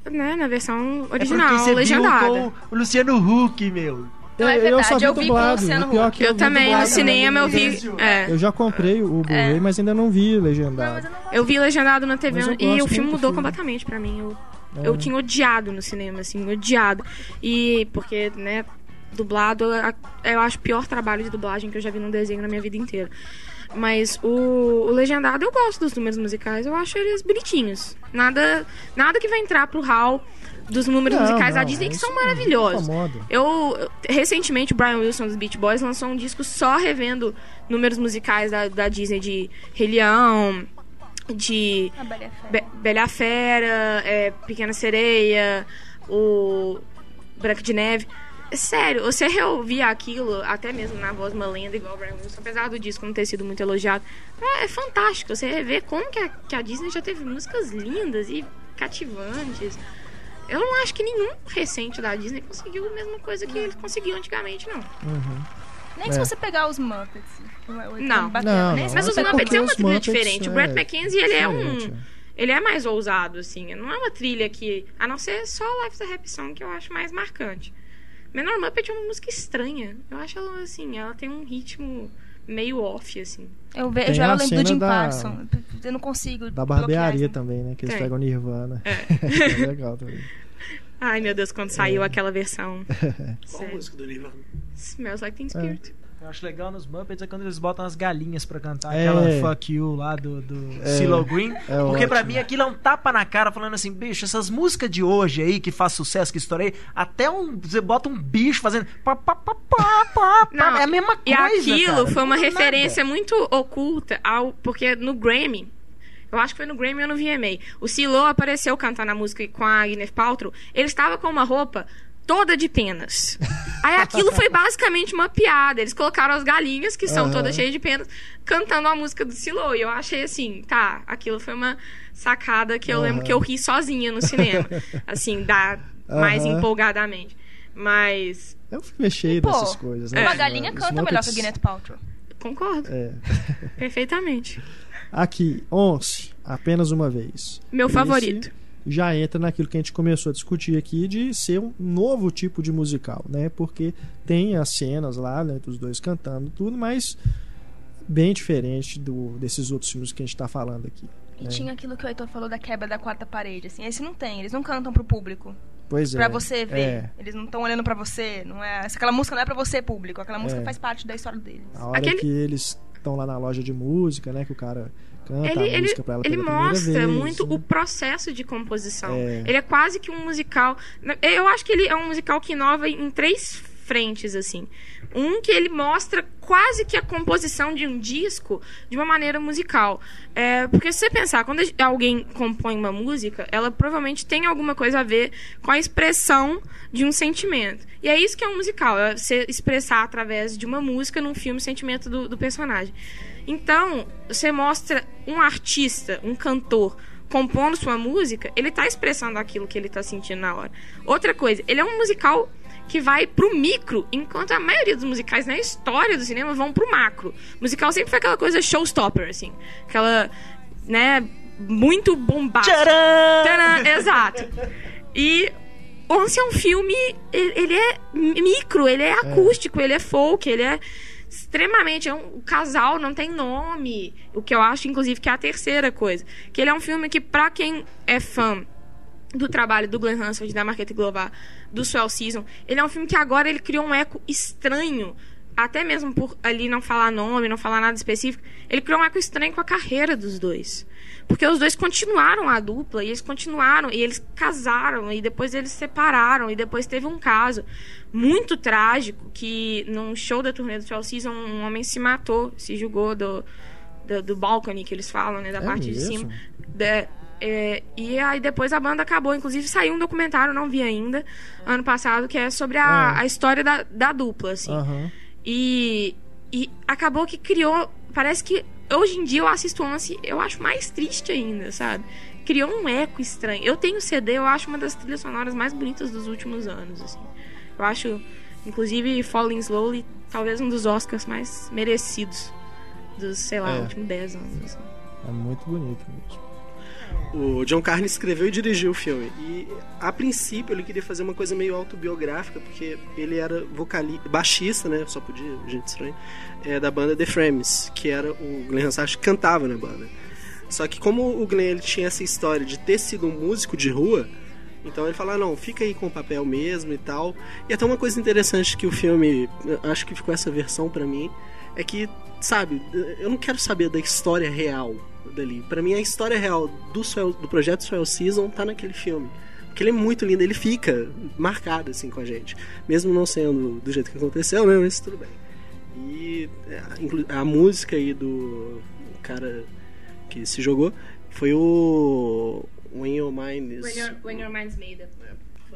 né, na versão é original, você legendada. viu com o Luciano Huck, meu. Não, é eu verdade, só vi eu dublado. Luciano o pior Huck. que Eu vi também, no dublado cinema eu vi. É, Eu já comprei o Blu-ray, mas ainda não vi legendado. eu não gosto. eu vi legendado na TV eu e o filme do mudou filme. completamente pra mim. Eu, É. eu tinha odiado no cinema, assim, odiado. E porque, né, dublado, eu acho o pior trabalho de dublagem que eu já vi num desenho na minha vida inteira. Mas o, o legendado eu gosto dos números musicais, eu acho eles bonitinhos. Nada, nada que vai entrar pro hall dos números Não, musicais da Disney que são maravilhosos. Eu, recentemente, o Brian Wilson dos Beach Boys lançou um disco só revendo números musicais da, da Disney de Rei Leão, de A Bela Fera. Be Bela e Fera, é, Pequena Sereia, o Branca de Neve. Sério, você reouvir aquilo, até mesmo na voz malenda, igual o Brian Wilson, apesar do disco não ter sido muito elogiado, é, é fantástico. Você rever como que a, que a Disney já teve músicas lindas e cativantes. Eu não acho que nenhum recente da Disney conseguiu a mesma coisa que eles conseguiam antigamente, não. Nem É. se você pegar os Muppets. Não. Bateu, Não, não, se Mas os é Muppets é uma trilha Muppets, diferente. O é, Brett McKenzie, ele é um... Ele é mais ousado, assim. Não é uma trilha que... A não ser só Life's a Happy Song, que eu acho mais marcante. Menor Muppet é uma música estranha. Eu acho ela, assim, ela tem um ritmo meio off, assim. Eu vejo Tem ela, a lembro do Jim da- Parsons. Eu não consigo. Da barbearia também, né? Que eles Tem. pegam Nirvana. É. é legal também. Ai, meu Deus, quando saiu aquela versão. Qual Sério. música do Nirvana? Smells Like Teen Spirit. Eu acho legal nos Muppets é quando eles botam as galinhas pra cantar É. aquela Fuck You lá do, do É. CeeLo Green. É porque pra mim aquilo é um tapa na cara falando assim, bicho, essas músicas de hoje aí que faz sucesso, que estourei, até um. Você bota um bicho fazendo. Pá, pá, pá, pá, pá, Não, é a mesma E coisa. aquilo cara, foi uma muda nada. referência muito oculta ao. Porque no Grammy. Eu acho que foi no Grammy ou no VMA. O Silo apareceu cantando a música com a Gwyneth Paltrow. Ele estava com uma roupa toda de penas. Aí aquilo foi basicamente uma piada. Eles colocaram as galinhas, que são Aham. todas cheias de penas, cantando a música do Silo. E eu achei assim, tá, aquilo foi uma sacada que eu lembro Aham. que eu ri sozinha no cinema. Assim, da, mais Aham. empolgadamente. Mas, É um filme cheio Pô, dessas coisas, né? Uma galinha Muppets- canta melhor que a Gwyneth Paltrow. concordo. É. Perfeitamente. Aqui, 11, apenas uma vez. Meu Esse favorito. Já entra naquilo que a gente começou a discutir aqui de ser um novo tipo de musical, né? Porque tem as cenas lá, né, dos dois cantando tudo, mas bem diferente do desses outros filmes que a gente tá falando aqui. E É. tinha aquilo que o Heitor falou da quebra da quarta parede, assim. Esse não tem, eles não cantam pro público. Pois é. Pra você ver. É. Eles não estão olhando pra você. Não é, aquela música não é pra você, público. Aquela música É. faz parte da história deles. A hora Aquele- que eles estão lá na loja de música, né? Que o cara canta Ele, a música pra ela ele mostra vez, muito né? o processo de composição. É. Ele é quase que um musical. Eu acho que ele é um musical que inova em três frentes, assim. Um que ele mostra quase que a composição de um disco de uma maneira musical. É, porque se você pensar, quando alguém compõe uma música, ela provavelmente tem alguma coisa a ver com a expressão de um sentimento. E é isso que é um musical, é você expressar através de uma música num filme o sentimento do, do personagem. Então, você mostra um artista, um cantor, compondo sua música, ele tá expressando aquilo que ele tá sentindo na hora. Outra coisa, ele é um musical que vai pro micro, enquanto a maioria dos musicais na história do cinema vão pro macro. O musical sempre foi aquela coisa showstopper, assim. Aquela, né, muito bombástica. Tcharam! Exato. E Once é um filme, ele, ele é micro, ele é acústico, ele é folk, ele é extremamente. É um, o casal não tem nome. O que eu acho, inclusive, que é a terceira coisa. Que ele é um filme que, pra quem é fã do trabalho do Glenn Hansard, da Marquette Glover, do Swell Season, ele é um filme que agora ele criou um eco estranho. Até mesmo por ali não falar nome, não falar nada específico, ele criou um eco estranho com a carreira dos dois. Porque os dois continuaram a dupla, e eles continuaram, e eles casaram, e depois eles se separaram, e depois teve um caso muito trágico, que num show da turnê do Season, um homem se matou, se julgou do, do, do balcony, que eles falam, né, da É parte de mesmo? cima. Da- é, e aí depois a banda acabou. Inclusive saiu um documentário, não vi ainda, ano passado, que é sobre a, É. a história da, da dupla, assim. Aham. E, e acabou que criou. Parece que hoje em dia eu assisto Once, eu acho mais triste ainda, sabe? Criou um eco estranho. Eu tenho CD, eu acho uma das trilhas sonoras mais bonitas dos últimos anos, assim. Eu acho, inclusive, Falling Slowly, talvez um dos Oscars mais merecidos dos, sei lá, É. últimos 10 anos. assim. É muito bonito mesmo. O John Carney escreveu e dirigiu o filme. E a princípio ele queria fazer uma coisa meio autobiográfica, porque ele era vocalista, baixista, né? Só podia, gente estranha, é, da banda The Frames, que era o Glenn Hansard que cantava na banda. Só que como o Glenn ele tinha essa história de ter sido um músico de rua, então ele falou, ah, não, fica aí com o papel mesmo e tal. E até uma coisa interessante que o filme, acho que ficou essa versão pra mim, é que, sabe, eu não quero saber da história real dali. Pra mim a história real do, Swell- do projeto Swell Season tá naquele filme. Porque ele é muito lindo, ele fica marcado assim com a gente. Mesmo não sendo do jeito que aconteceu, né? Mas tudo bem. E é, inclu- a música aí do cara que se jogou foi o When Your Mind is When your, when your mind's made up.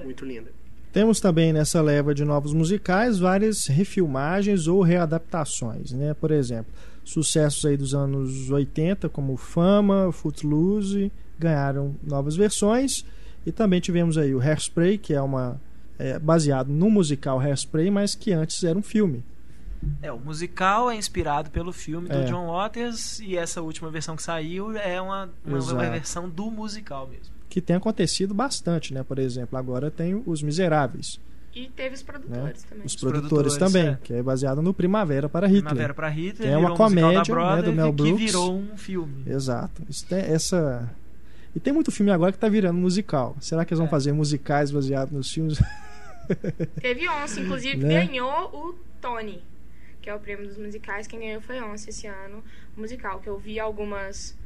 muito linda. Temos também nessa leva de novos musicais várias refilmagens ou readaptações, né? Por exemplo, sucessos aí dos anos 80 como Fama, Footloose ganharam novas versões e também tivemos aí o Hairspray, que é uma é, baseado no musical Hairspray, mas que antes era um filme. É, o musical é inspirado pelo filme do É. John Waters e essa última versão que saiu é uma, uma, uma versão do musical mesmo. Que tem acontecido bastante, né? Por exemplo, agora tem Os Miseráveis, E teve os né? produtores também. Os Os produtores, produtores, também, é. que é baseado no Primavera para Hitler. Primavera para Hitler, Que é uma um comédia, né, do Mel que Brooks. virou um filme. Exato. Isso tem essa e tem muito filme agora que tá virando musical. Será que eles vão É. fazer musicais baseados nos filmes? Teve Once, inclusive, que Né? ganhou o Tony, que é o prêmio dos musicais. Quem ganhou foi Once esse ano, o musical, que eu vi algumas.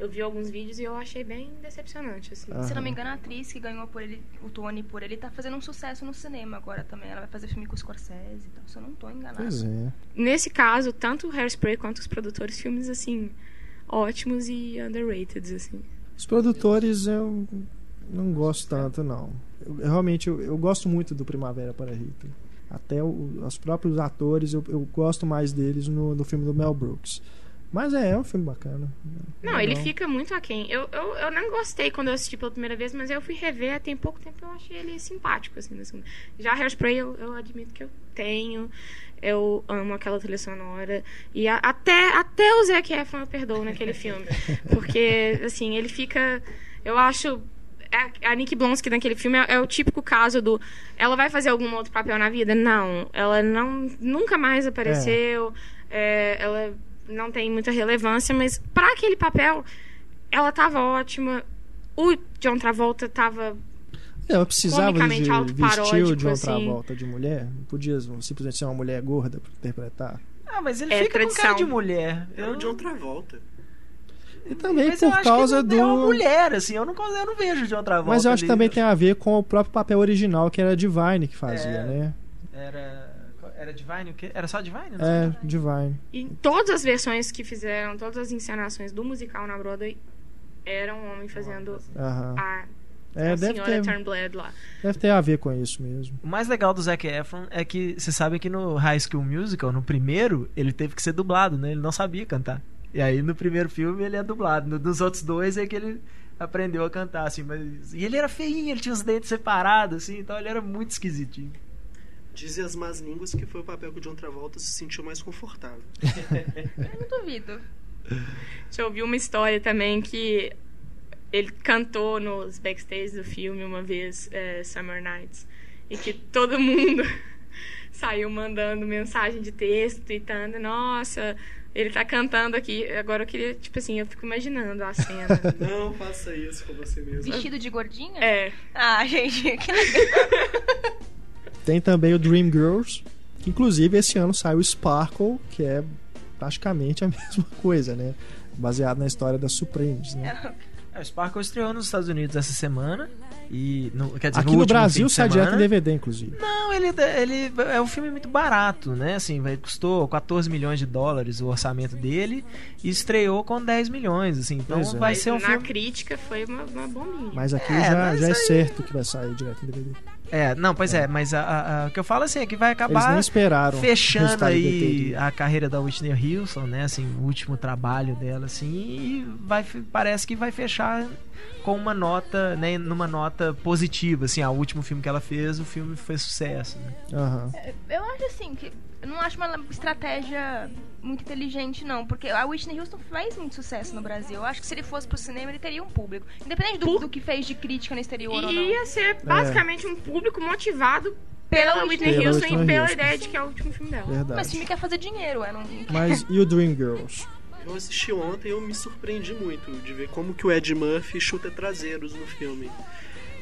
Eu vi alguns vídeos e eu achei bem decepcionante, assim. Se não me engano, a atriz que ganhou por ele, o Tony por ele, tá fazendo um sucesso no cinema agora também. Ela vai fazer filme com o Scorsese e tal, se eu não tô enganada. Pois é. Nesse caso, tanto o Hairspray quanto os produtores, filmes, assim, ótimos e underrated, assim. Os produtores eu não gosto tanto, não. Eu, realmente eu, eu gosto muito do Primavera para Hitler. Até o- os próprios atores, eu, eu gosto mais deles no, no filme do Mel Brooks. Mas é, é um filme bacana. Não, Legal. ele fica muito aquém. Eu, eu, eu não gostei quando eu assisti pela primeira vez, mas eu fui rever tem pouco tempo eu achei ele simpático, assim, na segunda. Já Hairspray eu, eu admito que eu tenho. Eu amo aquela trilha sonora. E a- até, até o Zac Efron eu perdoo naquele filme. Porque, assim, ele fica... Eu acho... A a Nick Blonsky naquele filme é, é o típico caso do... Ela vai fazer algum outro papel na vida? Não. Ela não, nunca mais apareceu. É, ela não tem muita relevância, mas para aquele papel, ela tava ótima. O John Travolta tava. É, Ela precisava de vestir de outra assim. volta de mulher. Não podia simplesmente ser uma mulher gorda para interpretar. Ah, mas ele É fica com tradição. cara de mulher. É o John Travolta. E também mas eu por acho causa que do. É uma mulher, assim, eu não, eu não vejo de outra volta. Mas eu acho que também tem a ver com o próprio papel original que era a Divine que fazia, É. né? Era. Era Divine o quê? Era só Divine? Não É, sei. Divine. E todas as versões que fizeram, todas as encenações do musical na Broadway, era um homem fazendo Aham. a, É, a deve senhora ter, Turnblad lá. deve ter a ver com isso mesmo. O mais legal do Zac Efron é que você sabe que no High School Musical, no primeiro, ele teve que ser dublado, né? Ele não sabia cantar. E aí no primeiro filme ele é dublado. No- Nos outros dois é que ele aprendeu a cantar, assim. Mas... E ele era feinho, ele tinha os dentes separados, assim, então ele era muito esquisitinho. Dizem as más línguas que foi o papel que o John Travolta se sentiu mais confortável. Eu não duvido. Eu ouvi uma história também que ele cantou nos backstage do filme uma vez, é, Summer Nights, e que todo mundo saiu mandando mensagem de texto, tweetando, nossa, ele tá cantando aqui. Agora eu queria, tipo assim, eu fico imaginando a cena. Não faça isso com você mesmo. Vestido de gordinha? É, Ah, gente, que legal. Tem também o Dream Girls, que inclusive esse ano saiu o Sparkle, que é praticamente a mesma coisa, né? Baseado na história da Supremes, né? É, o Sparkle estreou nos Estados Unidos essa semana. E no, quer dizer, Aqui no, no Brasil sai direto em. DVD, inclusive. Não, ele, ele é um filme muito barato, né? Assim, vai, custou 14 milhões de dólares o orçamento dele e estreou com 10 milhões, assim. Então Pois é. vai ser um na filme. crítica foi uma, uma bombinha. Mas aqui É, já, mas já é aí- certo que vai sair direto em DVD. É, não, pois é, mas a- a- a- o que eu falo assim é que vai acabar fechando aí a carreira da Whitney Houston, né? Assim, o último trabalho dela, assim, e vai, parece que vai fechar com uma nota, né? Numa nota positiva, assim, ah, o último filme que ela fez, o filme foi sucesso, né? Aham. Eu acho assim que. Eu não acho uma estratégia muito inteligente, não. Porque a Whitney Houston fez muito sucesso no Brasil. Eu acho que se ele fosse pro cinema, ele teria um público. Independente do, do que fez de crítica no exterior ou não. ia ser basicamente um público motivado Pela pela Whitney Whitney Houston Houston. e pela Houston. ideia de que é o último filme dela. Mas o Verdade. filme quer fazer dinheiro, é. Não... Mas e o Dream Girls? Eu assisti ontem e eu me surpreendi muito de ver como que o Ed Murphy chuta traseiros no filme.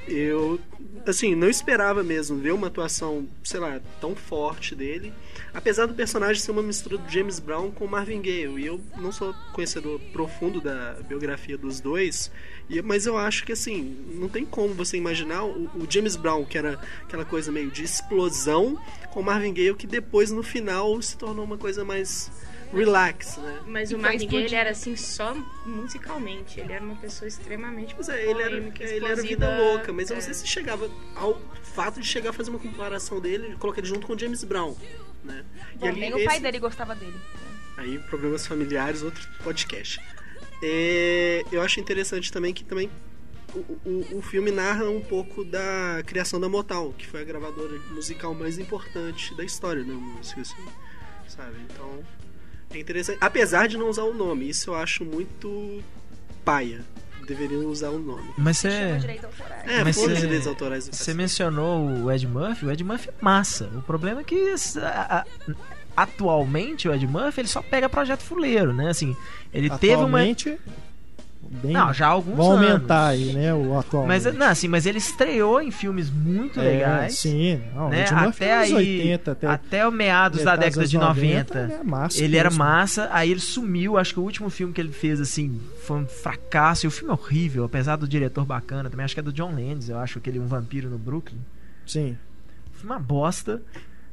Eu, assim, não esperava mesmo ver uma atuação, sei lá, tão forte dele. Apesar do personagem ser uma mistura do James Brown com Marvin Gaye. E eu não sou conhecedor profundo da biografia dos dois, mas eu acho que, assim, não tem como você imaginar o, o James Brown, que era aquela coisa meio de explosão, com Marvin Gaye, que depois, no final, se tornou uma coisa mais relax, né? Mas o E Mark foi Miguel, ele era assim só musicalmente. Ele era uma pessoa extremamente Mas é, ele era, polêmica, ele era vida louca, mas eu não É. sei se chegava ao fato de chegar a fazer uma comparação dele, colocar ele junto com o James Brown, né? Bom, ali nem o pai esse- dele gostava dele. Aí, problemas familiares, outro podcast. É, eu acho interessante também que também o, o, o filme narra um pouco da criação da Motown, que foi a gravadora musical mais importante da história da música, assim, sabe? Então, é interessante. Apesar de não usar o nome, isso eu acho muito paia. Deveriam usar o nome. Mas você. É, Mas cê- direitos autorais. do Você mencionou o Ed Murphy, o Ed Murphy é massa. O problema é que a- a- atualmente o Ed Murphy ele só pega projeto fuleiro, né? Assim, ele teve uma. Bem, Não, já há alguns vão anos. aumentar aí, né, o atual. Mas, não, assim, mas ele estreou em filmes muito legais. É, sim, não, né? Até aí, 80, até, até o meados da década de 90, ele é massa ele era massa, aí ele sumiu. Acho que o último filme que ele fez, assim, foi um fracasso. E o filme é horrível, apesar do diretor bacana também. Acho que é do John Landis, eu acho que ele é um vampiro no Brooklyn. Sim. Foi uma bosta.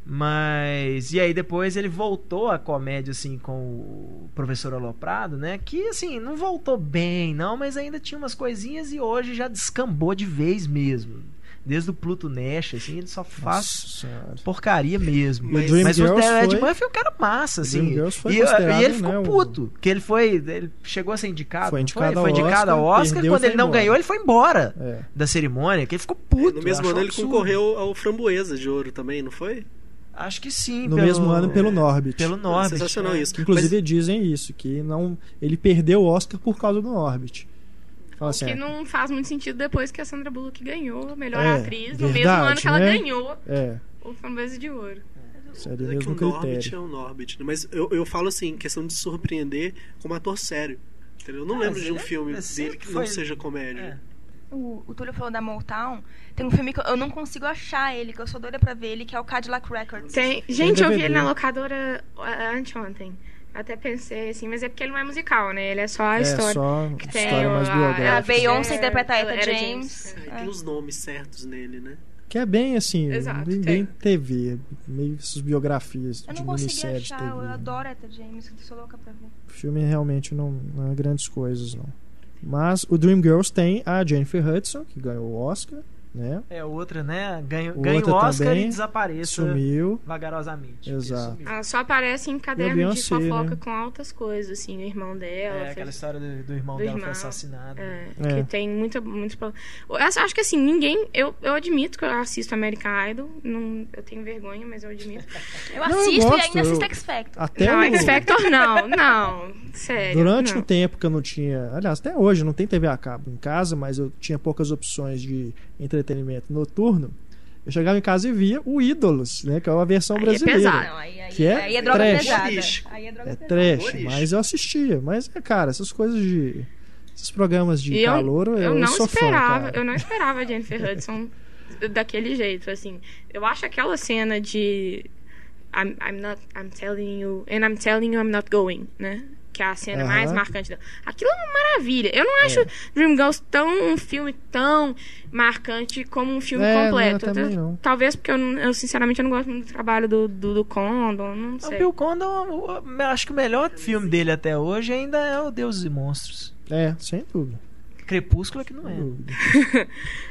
Mas. E aí depois ele voltou à comédia, assim, com o Professor Aloprado, né? Que, assim, não voltou bem, não, mas ainda tinha umas coisinhas e hoje já descambou de vez mesmo. Desde o Pluto Nash, assim, ele só faz Nossa porcaria mesmo. Mas- Mas, o Ed foi- Murphy é um cara massa, assim. E, e ele ficou né, o- puto. Que ele foi. Ele chegou a ser indicado. Foi indicado foi? ao Foi indicado ao Oscar, perdeu Quando ele não embora. ganhou, ele foi embora É. da cerimônia. Que ele ficou puto. No mesmo ano ele absurdo. concorreu ao Framboesa de Ouro também, não foi? Acho que sim. No pelo- mesmo ano pelo Norbit. Pelo Norbit. Sensacional é. isso. Inclusive dizem isso, que não, ele perdeu o Oscar por causa do Norbit. Fala assim, Que é, não faz muito sentido depois que a Sandra Bullock ganhou a melhor É, atriz, no mesmo ano que ela né? ganhou é, o Framboesa de Ouro. seria o É que o Norbit é o Norbit. né? Mas eu, eu falo assim, questão de surpreender como ator sério. Entendeu? Eu não Ah, lembro de um é- filme é dele que foi- não seja comédia. É. O, o Túlio falou da Motown. Tem um filme que eu- eu não consigo achar ele, que eu sou doida pra ver ele, que é o Cadillac Records. Tem... Gente, eu vi ele na locadora anteontem. Até pensei assim, mas é porque ele não é musical, né? Ele é só a É história. só que tem história mais a- A. Beyoncé É, interpreta a Etta Etta James. James. É, tem os nomes certos nele, né? Que é bem assim, Exato, bem, TV, meio essas biografias Eu de não consegui minissérie de achar, TV. eu adoro a Etta James, eu sou louca pra ver. O filme realmente não, não é grandes coisas, não. Mas o Dreamgirls tem a Jennifer Hudson, que ganhou o Oscar, né? É outra, né? Ganha, Outra ganha o Oscar e desapareça Sumiu. vagarosamente. Exato. Sumiu. Ela só aparece em caderno de Beyoncé, fofoca né? com altas coisas, assim, o irmão dela. É, fez- aquela história do, do irmão do dela foi irmão. assassinado. É, É. que tem muita, muita. Eu acho que assim, ninguém. Eu, eu admito que eu assisto American Idol. Não, eu tenho vergonha, mas eu admito. Eu Não, eu assisto e ainda eu- assisto X Factor. Até não, o- X Factor não, não. Sério. Durante não. um tempo que eu não tinha. Aliás, até hoje não tem TV a cabo em casa, mas eu tinha poucas opções de entretenimento noturno. Eu chegava em casa e via o Ídolos, né? Que é uma versão Aí é brasileira. pesado. Aí, aí, Que é aí é droga trash. pesada. Aí é droga É pesada. trash, Humorístico. mas eu assistia. Mas, cara, essas coisas de. Esses programas de eu, calor, eu, eu não sou fã, esperava, cara. eu não esperava a Jennifer Hudson daquele jeito, assim. Eu acho aquela cena de I'm, I'm not I'm telling you and I'm telling you I'm not going, né? Que é a cena Aham. mais marcante dela. Aquilo é uma maravilha. Eu não acho Dreamgirls tão um filme tão marcante como um filme É, não, completo. eu também Eu- não. Talvez porque eu, não- eu, sinceramente eu não gosto muito do trabalho do, do, do Condon, não O sei. Bill Condon, o- eu acho que o melhor filme dele até hoje ainda é o Deuses e Monstros. É, sem dúvida. Crepúsculo é que não é.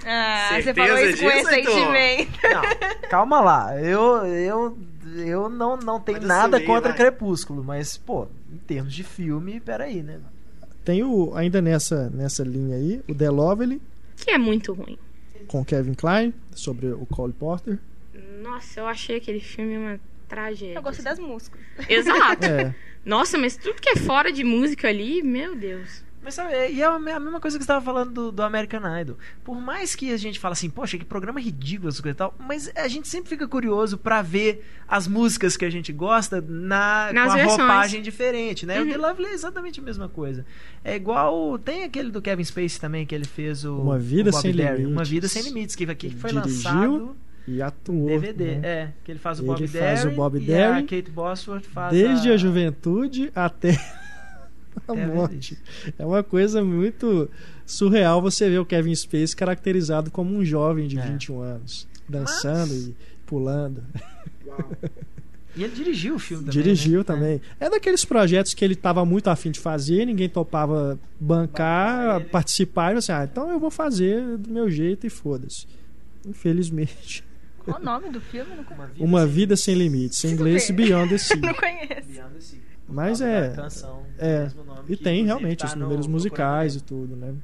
Ah, você falou isso com disso, ressentimento. Não, calma lá. Eu, eu, eu não, não tenho Olha nada essa lei, contra vai. Crepúsculo, mas, pô, em termos de filme, peraí, né? Tem o, ainda nessa, nessa linha aí, o The Lovely, Que é muito ruim. com Kevin Klein, sobre o Cole Porter. Nossa, eu achei aquele filme uma tragédia. Eu gostei assim. das músicas. Exato. É, Nossa, mas tudo que é fora de música ali, meu Deus. Mas sabe, e é a me- a mesma coisa que você estava falando do, do American Idol. Por mais que a gente fale assim, poxa, que programa ridículo essa coisa e tal, mas a gente sempre fica curioso pra ver as músicas que a gente gosta na, Nas com a versões. roupagem diferente, né? O Uhum. The Lovely é exatamente a mesma coisa. É igual. Tem aquele do Kevin Spacey também, que ele fez o. Uma Vida o Bob Sem Derry, Limites. Uma Vida Sem Limites, que, Ele foi dirigiu, lançado e atuou. DVD. né? É, que ele faz o Ele Bob faz Derry. o Bob e Derry a Kate Bosworth faz Desde a, a juventude até a Até a morte. É uma coisa muito surreal você ver o Kevin Spacey caracterizado como um jovem de É. 21 anos, dançando e pulando. E ele dirigiu o filme também. Dirigiu né? também. É daqueles projetos que ele tava muito afim de fazer, ninguém topava bancar, participar, e você, ah, então eu vou fazer do meu jeito e foda-se. Infelizmente. Qual o nome do filme? Não, con- Uma Vida Sem Limites. Em inglês. Beyond the Sea. não conheço. Beyond the Sea. Mas é. canção, É. E tem realmente tá os números musicais e tudo, né?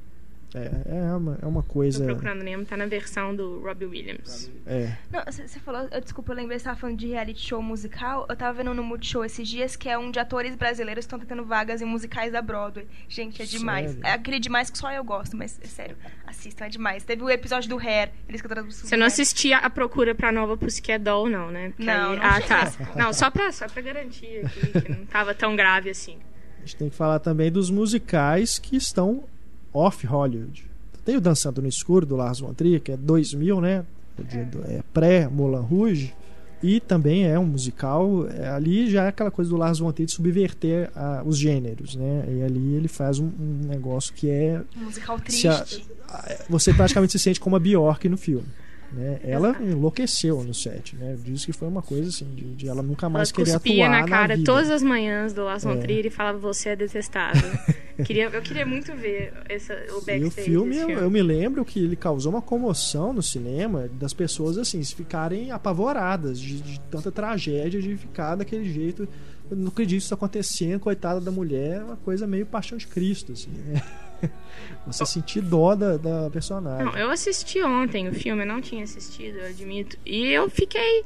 É, é uma, é uma coisa. Tô procurando Nemo, tá na versão do Robbie Williams. É. Não, você falou, eu, desculpa, eu lembrei que você tava falando de reality show musical. Eu tava vendo no Multishow esses dias que é um de atores brasileiros que estão tentando vagas em musicais da Broadway. Gente, é demais. Sério? É aquele demais que só eu gosto, mas é sério. Assistam, é demais. Teve o episódio do Hair, eles cantaram Você não assistia a procura pra nova Pussycat Doll, não, né? Porque Não, aí- não Ah, tá. Não, só pra, só pra garantir aqui, que não tava tão grave assim. A gente tem que falar também dos musicais que estão off Hollywood. Tem o Dançando no Escuro, do Lars von Trier, que é 2000, né? De- do- É pré-Moulin Rouge. E também é um musical. é, ali já é aquela coisa do Lars von Trier de subverter ah, os gêneros, né? E ali ele faz um, um negócio que é... Um musical se a- triste. você praticamente se sente como a Bjork no filme. Né? Ela enlouqueceu no set, né? Diz que foi uma coisa assim, de, de ela nunca mais Ela querer atuar na cara vida. todas as manhãs do Lars von É. Trier e falava você é detestável. queria, eu queria muito ver essa, o E backstage o filme, filme. eu me lembro que ele causou uma comoção no cinema das pessoas assim, se ficarem apavoradas de, de tanta tragédia, de ficar daquele jeito. Eu não acredito isso acontecendo, coitada da mulher, é uma coisa meio paixão de Cristo, assim, né? Você sentir dó da, da personagem. Não, eu assisti ontem o filme, eu não tinha assistido, eu admito. E eu fiquei.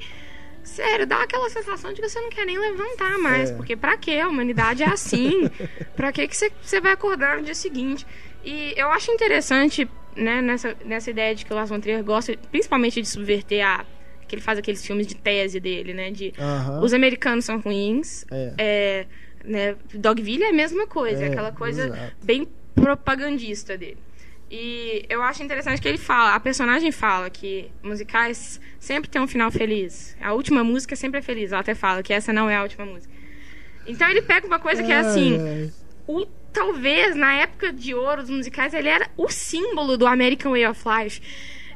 Sério, dá aquela sensação de que você não quer nem levantar mais. É. Porque pra quê? A humanidade é assim. pra que que você, você vai acordar no dia seguinte? E eu acho interessante, né, nessa, nessa ideia de que o Lars von Trier gosta, principalmente de subverter a. que ele faz aqueles filmes de tese dele, né? De os americanos são ruins. É. É, né, Dogville é a mesma coisa, é, É, aquela coisa exato. bem propagandista dele. E eu acho interessante que ele fala, a personagem fala que musicais sempre tem um final feliz. A última música sempre é feliz. Ela até fala que essa não é a última música. Então ele pega uma coisa que é assim, o talvez na época de ouro dos musicais ele era o símbolo do American Way of Life.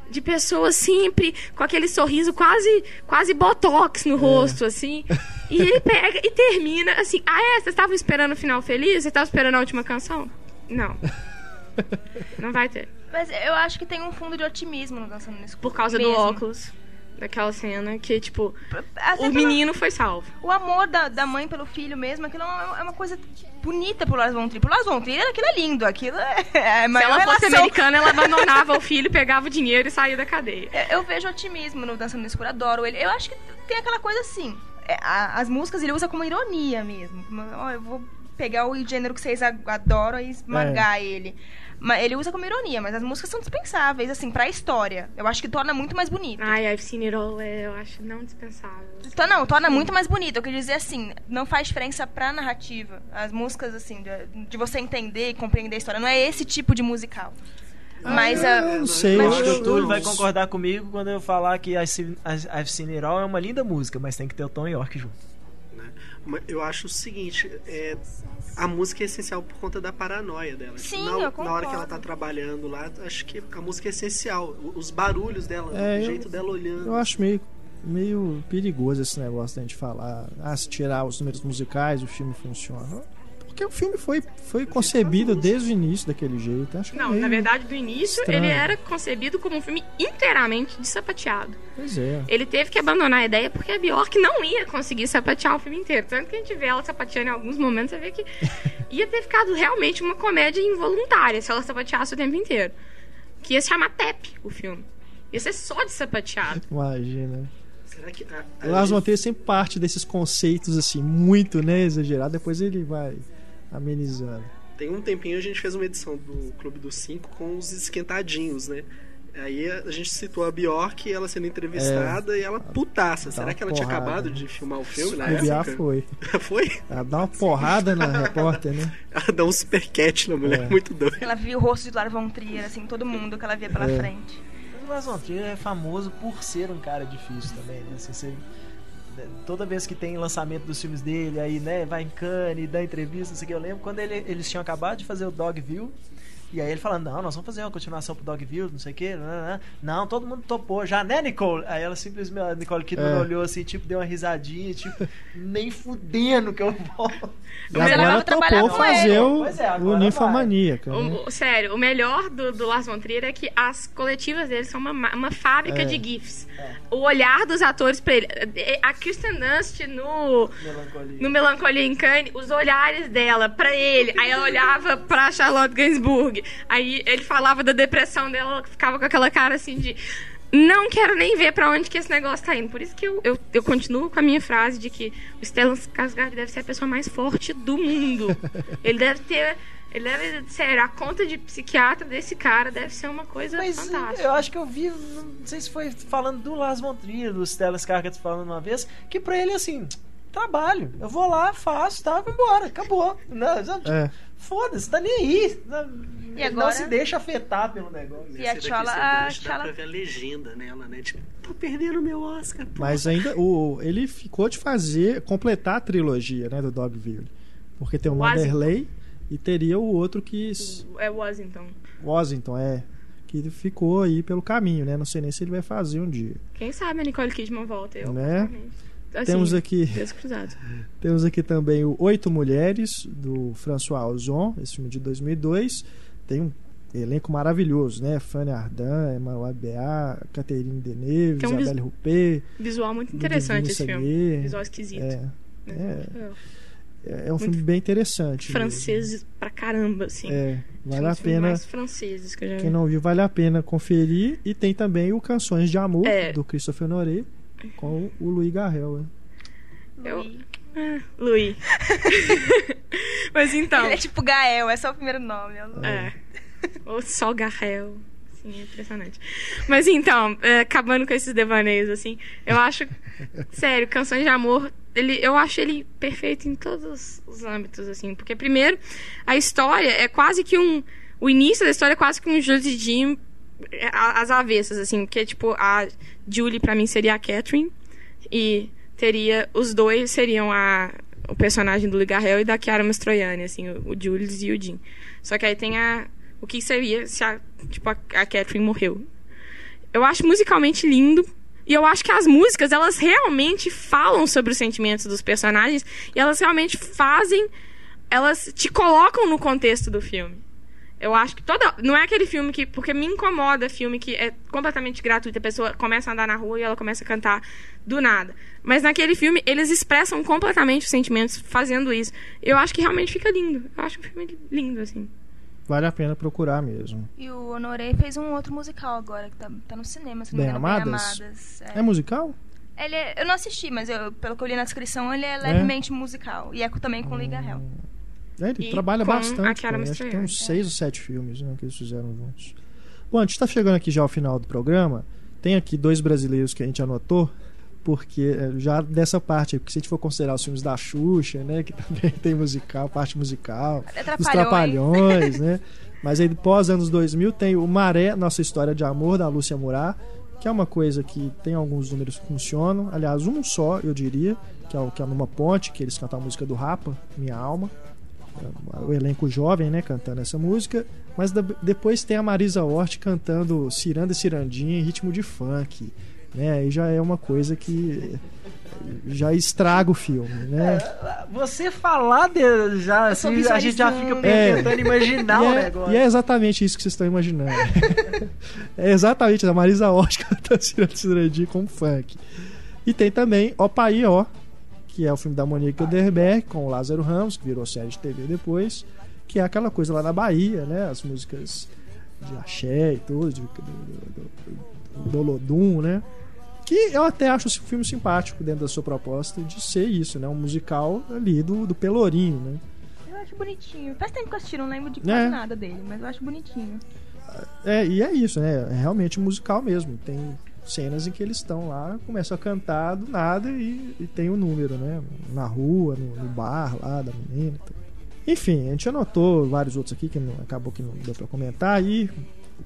De pessoas sempre com aquele sorriso quase quase botox no rosto, assim. E ele pega e termina assim. Ah, é? Vocês estavam esperando o final feliz? Vocês estavam esperando a última canção? Não. Não vai ter. Mas eu acho que tem um fundo de otimismo no Dançando no Escuro. Por causa do mesmo. óculos. Daquela cena que, tipo, Até o pela- menino foi salvo. O amor da, da mãe pelo filho mesmo, aquilo é uma, é uma coisa bonita pro Lars von Trier. Pro Lars von Trier, aquilo é lindo. Aquilo é, é a Se ela fosse americana, ela abandonava o filho, pegava o dinheiro e saía da cadeia. Eu- Eu vejo otimismo no Dançando no Escuro, adoro ele. Eu acho que tem aquela coisa assim. é, a- as músicas ele usa como ironia mesmo. Como, ó, eu vou pegar o gênero que vocês a- adoram e esmagar É. ele. Mas ele usa como ironia, mas as músicas são dispensáveis, assim, pra história. Eu acho que torna muito mais bonito. Ai, I've seen it all, é, eu acho não dispensável. Então, não, torna muito mais bonito. Eu queria dizer assim, não faz diferença pra narrativa. As músicas, assim, de, de você entender e compreender a história. Não é esse tipo de musical. Mas Ah, a. eu não sei, mas- Eu acho que o eu- Túlio eu- vai concordar comigo quando eu falar que I've Seen, I've Seen It All é uma linda música, mas tem que ter o Tom York junto. Eu acho o seguinte, é, a música é essencial por conta da paranoia dela. Sim, na, eu na hora concordo. que ela tá trabalhando lá, acho que a música é essencial. Os barulhos dela, É, o eu- jeito dela olhando. Eu acho meio, meio perigoso esse negócio da gente falar, ah, se tirar os números musicais, o filme funciona. Porque o filme foi, foi concebido desde o início daquele jeito. Acho que é Não, meio... na verdade, do início, estranho. ele era concebido como um filme inteiramente de sapateado. Pois é. Ele teve que abandonar a ideia porque a Bjork não ia conseguir sapatear o filme inteiro. Tanto que a gente vê ela sapateando em alguns momentos, você vê que ia ter ficado realmente uma comédia involuntária se ela sapateasse o tempo inteiro. Que ia se chamar Tep, o filme. Ia ser só de sapateado. Imagina. Será que a, a O Lars gente- von Trier sempre parte desses conceitos assim, muito né, exagerado, depois ele vai amenizando. tem um tempinho a gente fez uma edição do Clube dos Cinco com os esquentadinhos, né? Aí a gente citou a Bjork, ela sendo entrevistada e ela putaça. Será uma que ela tinha porrada. acabado de filmar o filme na época? foi. Foi? Ela dá uma porrada na repórter, né? Ela dá um super cat na mulher, É. muito doido. Ela via o rosto de Lars von Trier, assim, todo mundo que ela via pela É. frente. Mas o Lars von Trier é famoso por ser um cara difícil também, né? Assim, você- toda vez que tem lançamento dos filmes dele, aí, né, vai em Cannes, dá entrevista, não sei o que. Eu lembro quando ele- eles tinham acabado de fazer o Dogville, E aí ele falando, não, nós vamos fazer uma continuação pro Dogville, não sei o que. Não, todo mundo topou já, né, Nicole? Aí ela simplesmente, a Nicole Kidman É. olhou assim, tipo, deu uma risadinha, tipo, nem fudendo que eu vou. E Mas ela agora vai trabalhar topou com ele. fazer o, Pois é, o. Ninfomaníaca. Né? sério, o melhor do, do Lars von Trier é que as coletivas dele são uma, ma- uma fábrica É. de GIFs. O olhar dos atores pra ele. A Kirsten Dunst no, Melancolia. no Melancolia em Cannes, os olhares dela pra ele. Aí ela olhava pra Charlotte Gainsbourg. Aí ele falava da depressão dela, ela ficava com aquela cara assim de. Não quero nem ver pra onde que esse negócio tá indo. Por isso que eu, eu, eu continuo com a minha frase de que o Stellan Skarsgård deve ser a pessoa mais forte do mundo. Ele deve ter... Ele deve... Sério, a conta de psiquiatra desse cara deve ser uma coisa Mas fantástica. eu acho que eu vi, não sei se foi falando do Lars von Trier, do Stellan Skarsgård falando uma vez, que pra ele assim, trabalho, eu vou lá, faço, tá, vou embora, acabou. Não, já- É. Foda-se, tá nem aí. Não, E agora? não se deixa afetar pelo negócio. E a Esse Tchala- daqui, a esse dá pra ver a legenda nela, né? Tipo, tô perdendo meu Oscar. pô. Mas ainda o, ele ficou de fazer, completar a trilogia né, do Dogville. Porque tem o. Manderley e teria o outro que. É Washington. Washington, é. Que ficou aí pelo caminho, né? Não sei nem se ele vai fazer um dia. Quem sabe a Nicole Kidman volta. Eu, Né? particularmente. Assim, Temos aqui. Temos aqui também o Oito Mulheres, do François Ozon, esse filme de 2002. Tem um elenco maravilhoso, né? Fanny Ardant, Emmanuel Bea, Catherine Deneuve, um Isabelle Huppert. Visual muito interessante esse filme. Visual esquisito. É, É. é, é um filme bem interessante. Franceses pra caramba, assim. É, vale a pena. franceses que eu já vi. Quem não viu, vale a pena conferir. E tem também o Canções de Amor, É. do Christopher Honoré, com o Louis Garrel. Né? Eu... Ah, Louis. Mas então. Ele é tipo Gael, é só o primeiro nome. é É. Ou só Garrel. Sim, é impressionante. Mas então, é, acabando com esses devaneios, assim, eu acho. sério, Canções de Amor, ele, eu acho ele perfeito em todos os âmbitos, assim. Porque, primeiro, a história é quase que um. O início da história é quase que um Judy Jim é, a- às avessas, assim. Porque, tipo, a Julie, pra mim, seria a Catherine. E teria. Os dois seriam a. O personagem do Ligarrel e da Chiara Mastroianni, assim, o, o Jules e o Jim. Só que aí tem a. O que seria se a, tipo, a, a Catherine morreu. Eu acho musicalmente lindo. E eu acho que as músicas, elas realmente falam sobre os sentimentos dos personagens. E elas realmente fazem. Elas te colocam no contexto do filme. Eu acho que toda. Não é aquele filme que. Porque me incomoda filme que é completamente gratuito. A pessoa começa a andar na rua e ela começa a cantar do nada. Mas naquele filme, eles expressam completamente os sentimentos fazendo isso. Eu acho que realmente fica lindo. Eu acho um filme lindo, assim. Vale a pena procurar mesmo. E o Honoré fez um outro musical agora, que tá, tá no cinema, se não Bem me engano, Amadas? Bem Amadas. É musical? Ele é- eu não assisti, mas eu- pelo que eu li na descrição, ele é levemente musical. E é também com Liga Hell. É, ele E trabalha bastante. Com ele. Acho que tem uns seis ou sete filmes né, que eles fizeram juntos. Bom, a gente está chegando aqui já ao final do programa. Tem aqui dois brasileiros que a gente anotou, porque é, já dessa parte, porque se a gente for considerar os filmes da Xuxa, né, que também tem musical, parte musical, Trapalhões. Trapalhões, né? Mas aí pós anos 2000 tem o Maré, Nossa História de Amor, da Lúcia Murá, que é uma coisa que tem alguns números que funcionam. Aliás, um só, eu diria, que é o que é numa ponte, que eles cantam a música do Rapa, Minha Alma. É, O elenco jovem, né, cantando essa música. Mas da- depois tem a Marisa Hort cantando Ciranda e Cirandinha em ritmo de funk. Né? Aí já é uma coisa que já estraga o filme, né? Você falar de, já, assim, a gente já fica visualizando. É. tentando imaginar e, o é, negócio. e é exatamente isso que vocês estão imaginando. é exatamente a Marisa Hort cantando Ciranda e Cirandinha com funk. E tem também O Pai Ó, que é o filme da Monique Oderberg com o Lázaro Ramos, que virou série de TV depois, que é aquela coisa lá na Bahia, né? As músicas de axé e tudo, de, do, do, do, do Olodum, né? Que eu até acho esse filme simpático dentro da sua proposta de ser isso, né? Um musical ali do, do Pelourinho, né? Eu acho bonitinho. Faz tempo que eu assisti, não lembro de É. quase nada dele, mas eu acho bonitinho. É, e é isso, né? É realmente musical mesmo. Tem cenas em que eles estão lá, começam a cantar do nada e, e tem o número, né? Na rua, no, no bar lá da menina. e tudo. Enfim, a gente anotou vários outros aqui que não- acabou que não deu pra comentar. E,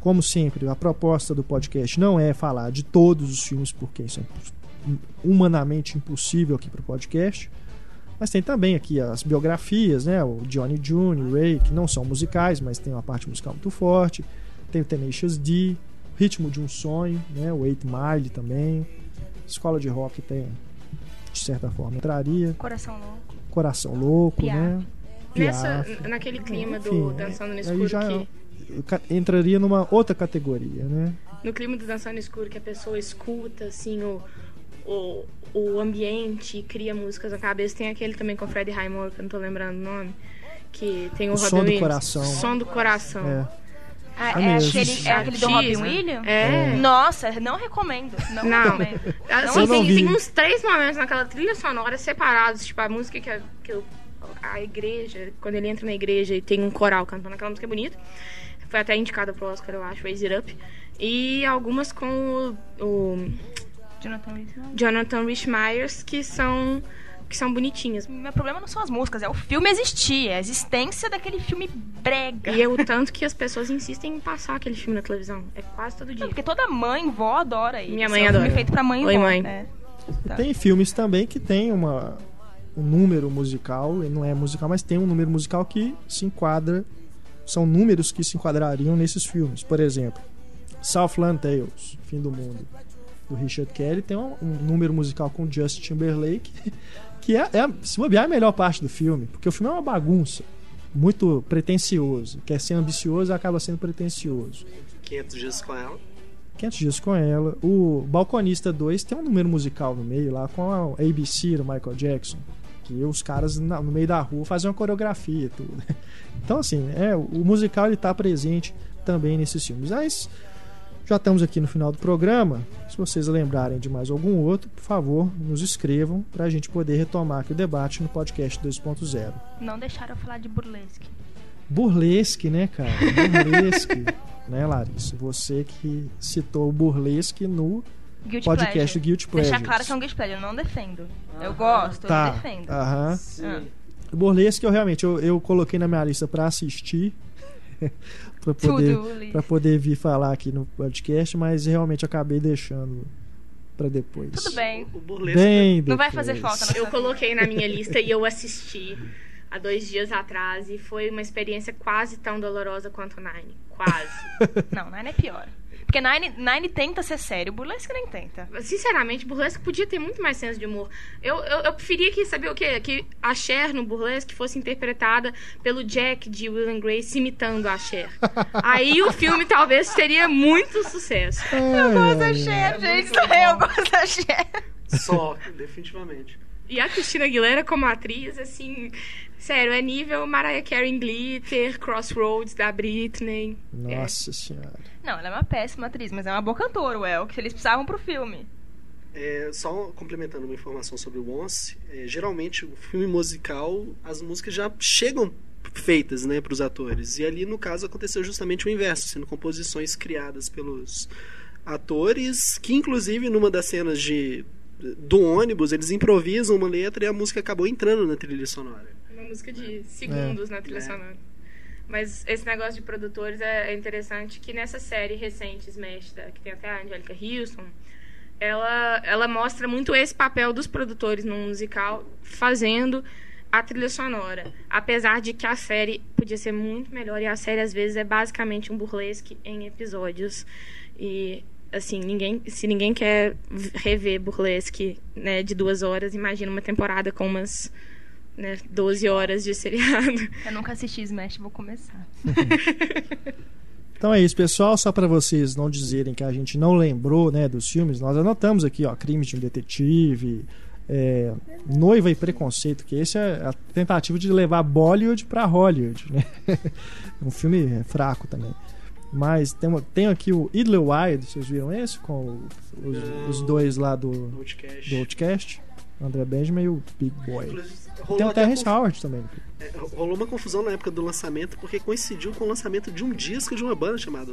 como sempre, a proposta do podcast não é falar de todos os filmes, porque isso é humanamente impossível aqui pro podcast. Mas tem também aqui as biografias, né? O Johnny Jr., Ray, que não são musicais, mas tem uma parte musical muito forte. Tem o Tenacious D, Ritmo de um Sonho, né? O Eight Mile também. Escola de Rock tem, de certa forma, entraria. Coração louco. Coração Louco, Piaf. né? Nessa, Piaf. naquele clima do Enfim, Dançando no aí Escuro já que... entraria numa outra categoria, né? no clima do Dançando no Escuro, que a pessoa escuta, assim, o, o, o ambiente e cria músicas na cabeça. Tem aquele também com o Freddie Highmore, que eu não tô lembrando o nome, que tem o, O Robin Som do Williams. Coração. Som do Coração. É. Ah, É é, mesmo. aquele, é aquele do Robin. Williams? É. Nossa, não recomendo. Não, Não. recomendo. Assim, Eu não tem, tem uns três momentos naquela trilha sonora separados, tipo a música que, a, que o- a igreja, quando ele entra na igreja e tem um coral cantando aquela música é bonita. Foi até indicada pro Oscar, eu acho, Raise It Up. E algumas com o, o Jonathan Rhys Rhys Meyers, que são, que são bonitinhas. Meu problema não são as músicas, é o filme existir, é a existência daquele filme brega. E é o tanto que as pessoas insistem em passar aquele filme na televisão. É quase todo dia. Não, porque toda mãe, vó adora isso. Minha mãe é um adora. filme feito pra mãe e Oi, vó, mãe. né? Tá. Tem filmes também que tem uma, um número musical, ele não é musical, mas tem um número musical que se enquadra. São números que se enquadrariam nesses filmes. Por exemplo, Southland Tales, Fim do Mundo, do Richard Kelly, tem um, um número musical com Justin Timberlake, que é, é, se bobear, é a melhor parte do filme, porque o filme é uma bagunça, muito pretencioso. Quer ser ambicioso acaba sendo pretencioso. 500 dias com ela. 500 dias com ela. O Balconista 2 tem um número musical no meio lá com a ABC do Michael Jackson. Que os caras no meio da rua fazem uma coreografia e tudo. Então, assim, é, o musical ele tá presente também nesses filmes. Mas já estamos aqui no final do programa. Se vocês lembrarem de mais algum outro, por favor, nos escrevam para a gente poder retomar aqui o debate no podcast 2.0. Não deixaram eu falar de burlesque. Burlesque, né, cara? Burlesque. né, Larissa? Você que citou o burlesque no Guilty podcast pleasure. do Guilty Pleasures. Deixar claro que é um guilty pleasure, eu não defendo. Eu gosto, eu Tá. não defendo. Aham. Ah. Burlesque eu realmente eu, eu coloquei na minha lista pra assistir. Pra poder, pra poder vir falar aqui no podcast, mas realmente acabei deixando pra depois. Tudo bem. O burlesque. Bem Não vai fazer falta Eu coloquei na minha lista e eu assisti há dois dias atrás e foi uma experiência quase tão dolorosa quanto Nine. Quase. Não, Nine é pior. Porque Nine, Nine tenta ser sério, burlesque nem tenta. Sinceramente, Burlesque podia ter muito mais senso de humor. Eu, eu, eu preferia que, saber o quê? Que a Cher no Burlesque fosse interpretada pelo Jack de Will and Grace imitando a Cher. Aí o filme talvez teria muito sucesso. Eu gosto da Cher, gente. Eu gosto da Cher. Só, definitivamente. E a Cristina Aguilera como atriz, assim, sério, é nível Mariah Carey em Glitter, Crossroads da Britney. Nossa senhora. Não, ela é uma péssima atriz, mas é uma boa cantora, ué. O que eles precisavam pro filme. É, só complementando uma informação sobre o Once, é, geralmente o filme musical, as músicas já chegam feitas né, para os atores. E ali, no caso, aconteceu justamente o inverso, sendo composições criadas pelos atores, que inclusive numa das cenas de do ônibus, eles improvisam uma letra e a música acabou entrando na trilha sonora. Uma música de segundos na trilha É. sonora. Mas esse negócio de produtores é é interessante que nessa série recente, Smash, da- que tem até a Angelica Houston, ela, ela mostra muito esse papel dos produtores num musical fazendo a trilha sonora. Apesar de que a série podia ser muito melhor e a série às vezes é basicamente um burlesque em episódios. E assim, ninguém, se ninguém quer rever burlesque né, de duas horas, imagina uma temporada com umas né, 12 horas de seriado. Eu nunca assisti Smash, vou começar. Então é isso, pessoal. Só para vocês não dizerem que a gente não lembrou né, dos filmes, nós anotamos aqui, ó, Crimes de um Detetive, é, Noiva e Preconceito, que esse é a tentativa de levar Bollywood para Hollywood, né? um filme fraco também. Mas tem, tem aqui o Idlewild, vocês viram esse? Com os, os dois lá do, No Outcast. do Outcast, André Benjamin e o Big Boy. Tem o Terrence conf- Howard também. é, rolou uma confusão na época do lançamento, porque coincidiu com o lançamento de um disco de uma banda chamada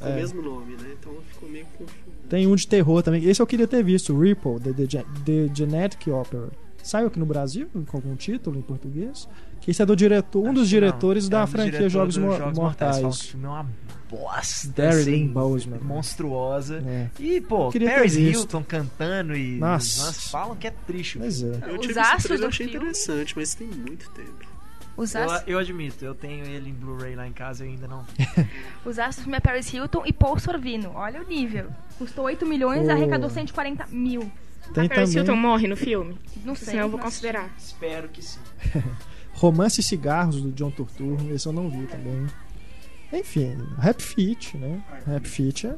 com É. o mesmo nome, né? Então ficou meio confuso. Tem um de terror também. Esse eu queria ter visto, Ripple, The, The, The Genetic Opera. Saiu aqui no Brasil, com algum título em português. Que esse é do diretor, um Acho dos não. diretores É da um dos franquia diretores Jogos, Mo- Jogos Mortais. Filme é uma bosta, Darren assim, Boseman. monstruosa. É. E, pô, Paris. Hilton cantando e... Nossa. Nossa, falam que é triste. Mas filme. é. Eu Os tive esse astros trailer, do achei filme- interessante, mas tem muito tempo. Os Eu, astros, eu admito, eu tenho ele em Blu-ray lá em casa e ainda não. os astros do filme é Paris Hilton e Paul Sorvino. Olha o nível. Custou 8 milhões Oh. arrecadou 140 mil. Tem Paris também Hilton morre no filme? Não sei. Senão eu vou considerar. Espero que sim. Romance e Cigarros do John Turturro, esse eu não vi também. Enfim, Rap Fit, né? Rap Fit é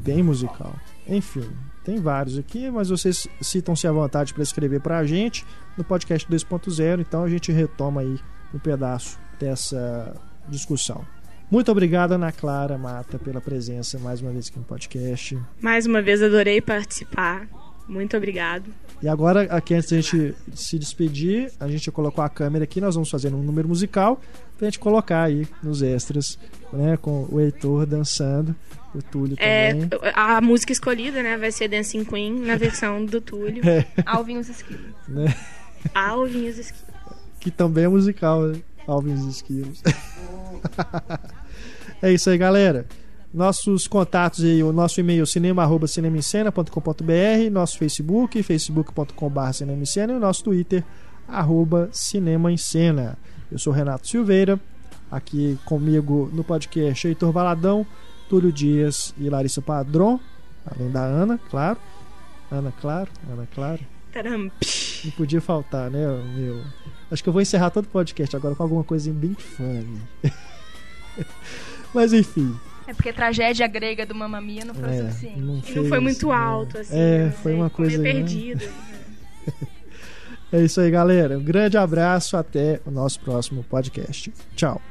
bem musical. Enfim, tem vários aqui, mas vocês citam-se à vontade para escrever pra gente no podcast 2.0, então a gente retoma aí um pedaço dessa discussão. Muito obrigado, Ana Clara Mata, pela presença mais uma vez aqui no podcast. Mais uma vez, adorei participar. Muito obrigado. E agora, aqui antes da gente se despedir, a gente colocou a câmera aqui, nós vamos fazer um número musical pra gente colocar aí nos extras, né? Com o Heitor dançando, o Túlio É, também. a música escolhida, né, vai ser Dancing Queen na versão do Túlio. Alvinhos Esquilos. né? Alvin e os Esquilos. Que também é musical, né? Alvin e os Esquilos. é isso aí, galera. Nossos contatos aí, o nosso e-mail cinema@cinemaencena.com.br, nosso Facebook, facebook.com.br e o nosso Twitter arroba Cinema em Cena. Eu sou Renato Silveira, aqui comigo no podcast Heitor Valadão, Túlio Dias e Larissa Padron, além da Ana, claro. Ana, claro, Ana, claro. Taram. Não podia faltar, né, meu? Acho que eu vou encerrar todo o podcast agora com alguma coisinha bem funny. Mas enfim. É porque a tragédia grega do Mamma Mia não foi o É, suficiente. não, Não fez, foi muito né? alto, assim. É, né? foi uma Ficou meio coisa, né? perdido. É isso aí, galera. Um grande abraço. Até o nosso próximo podcast. Tchau.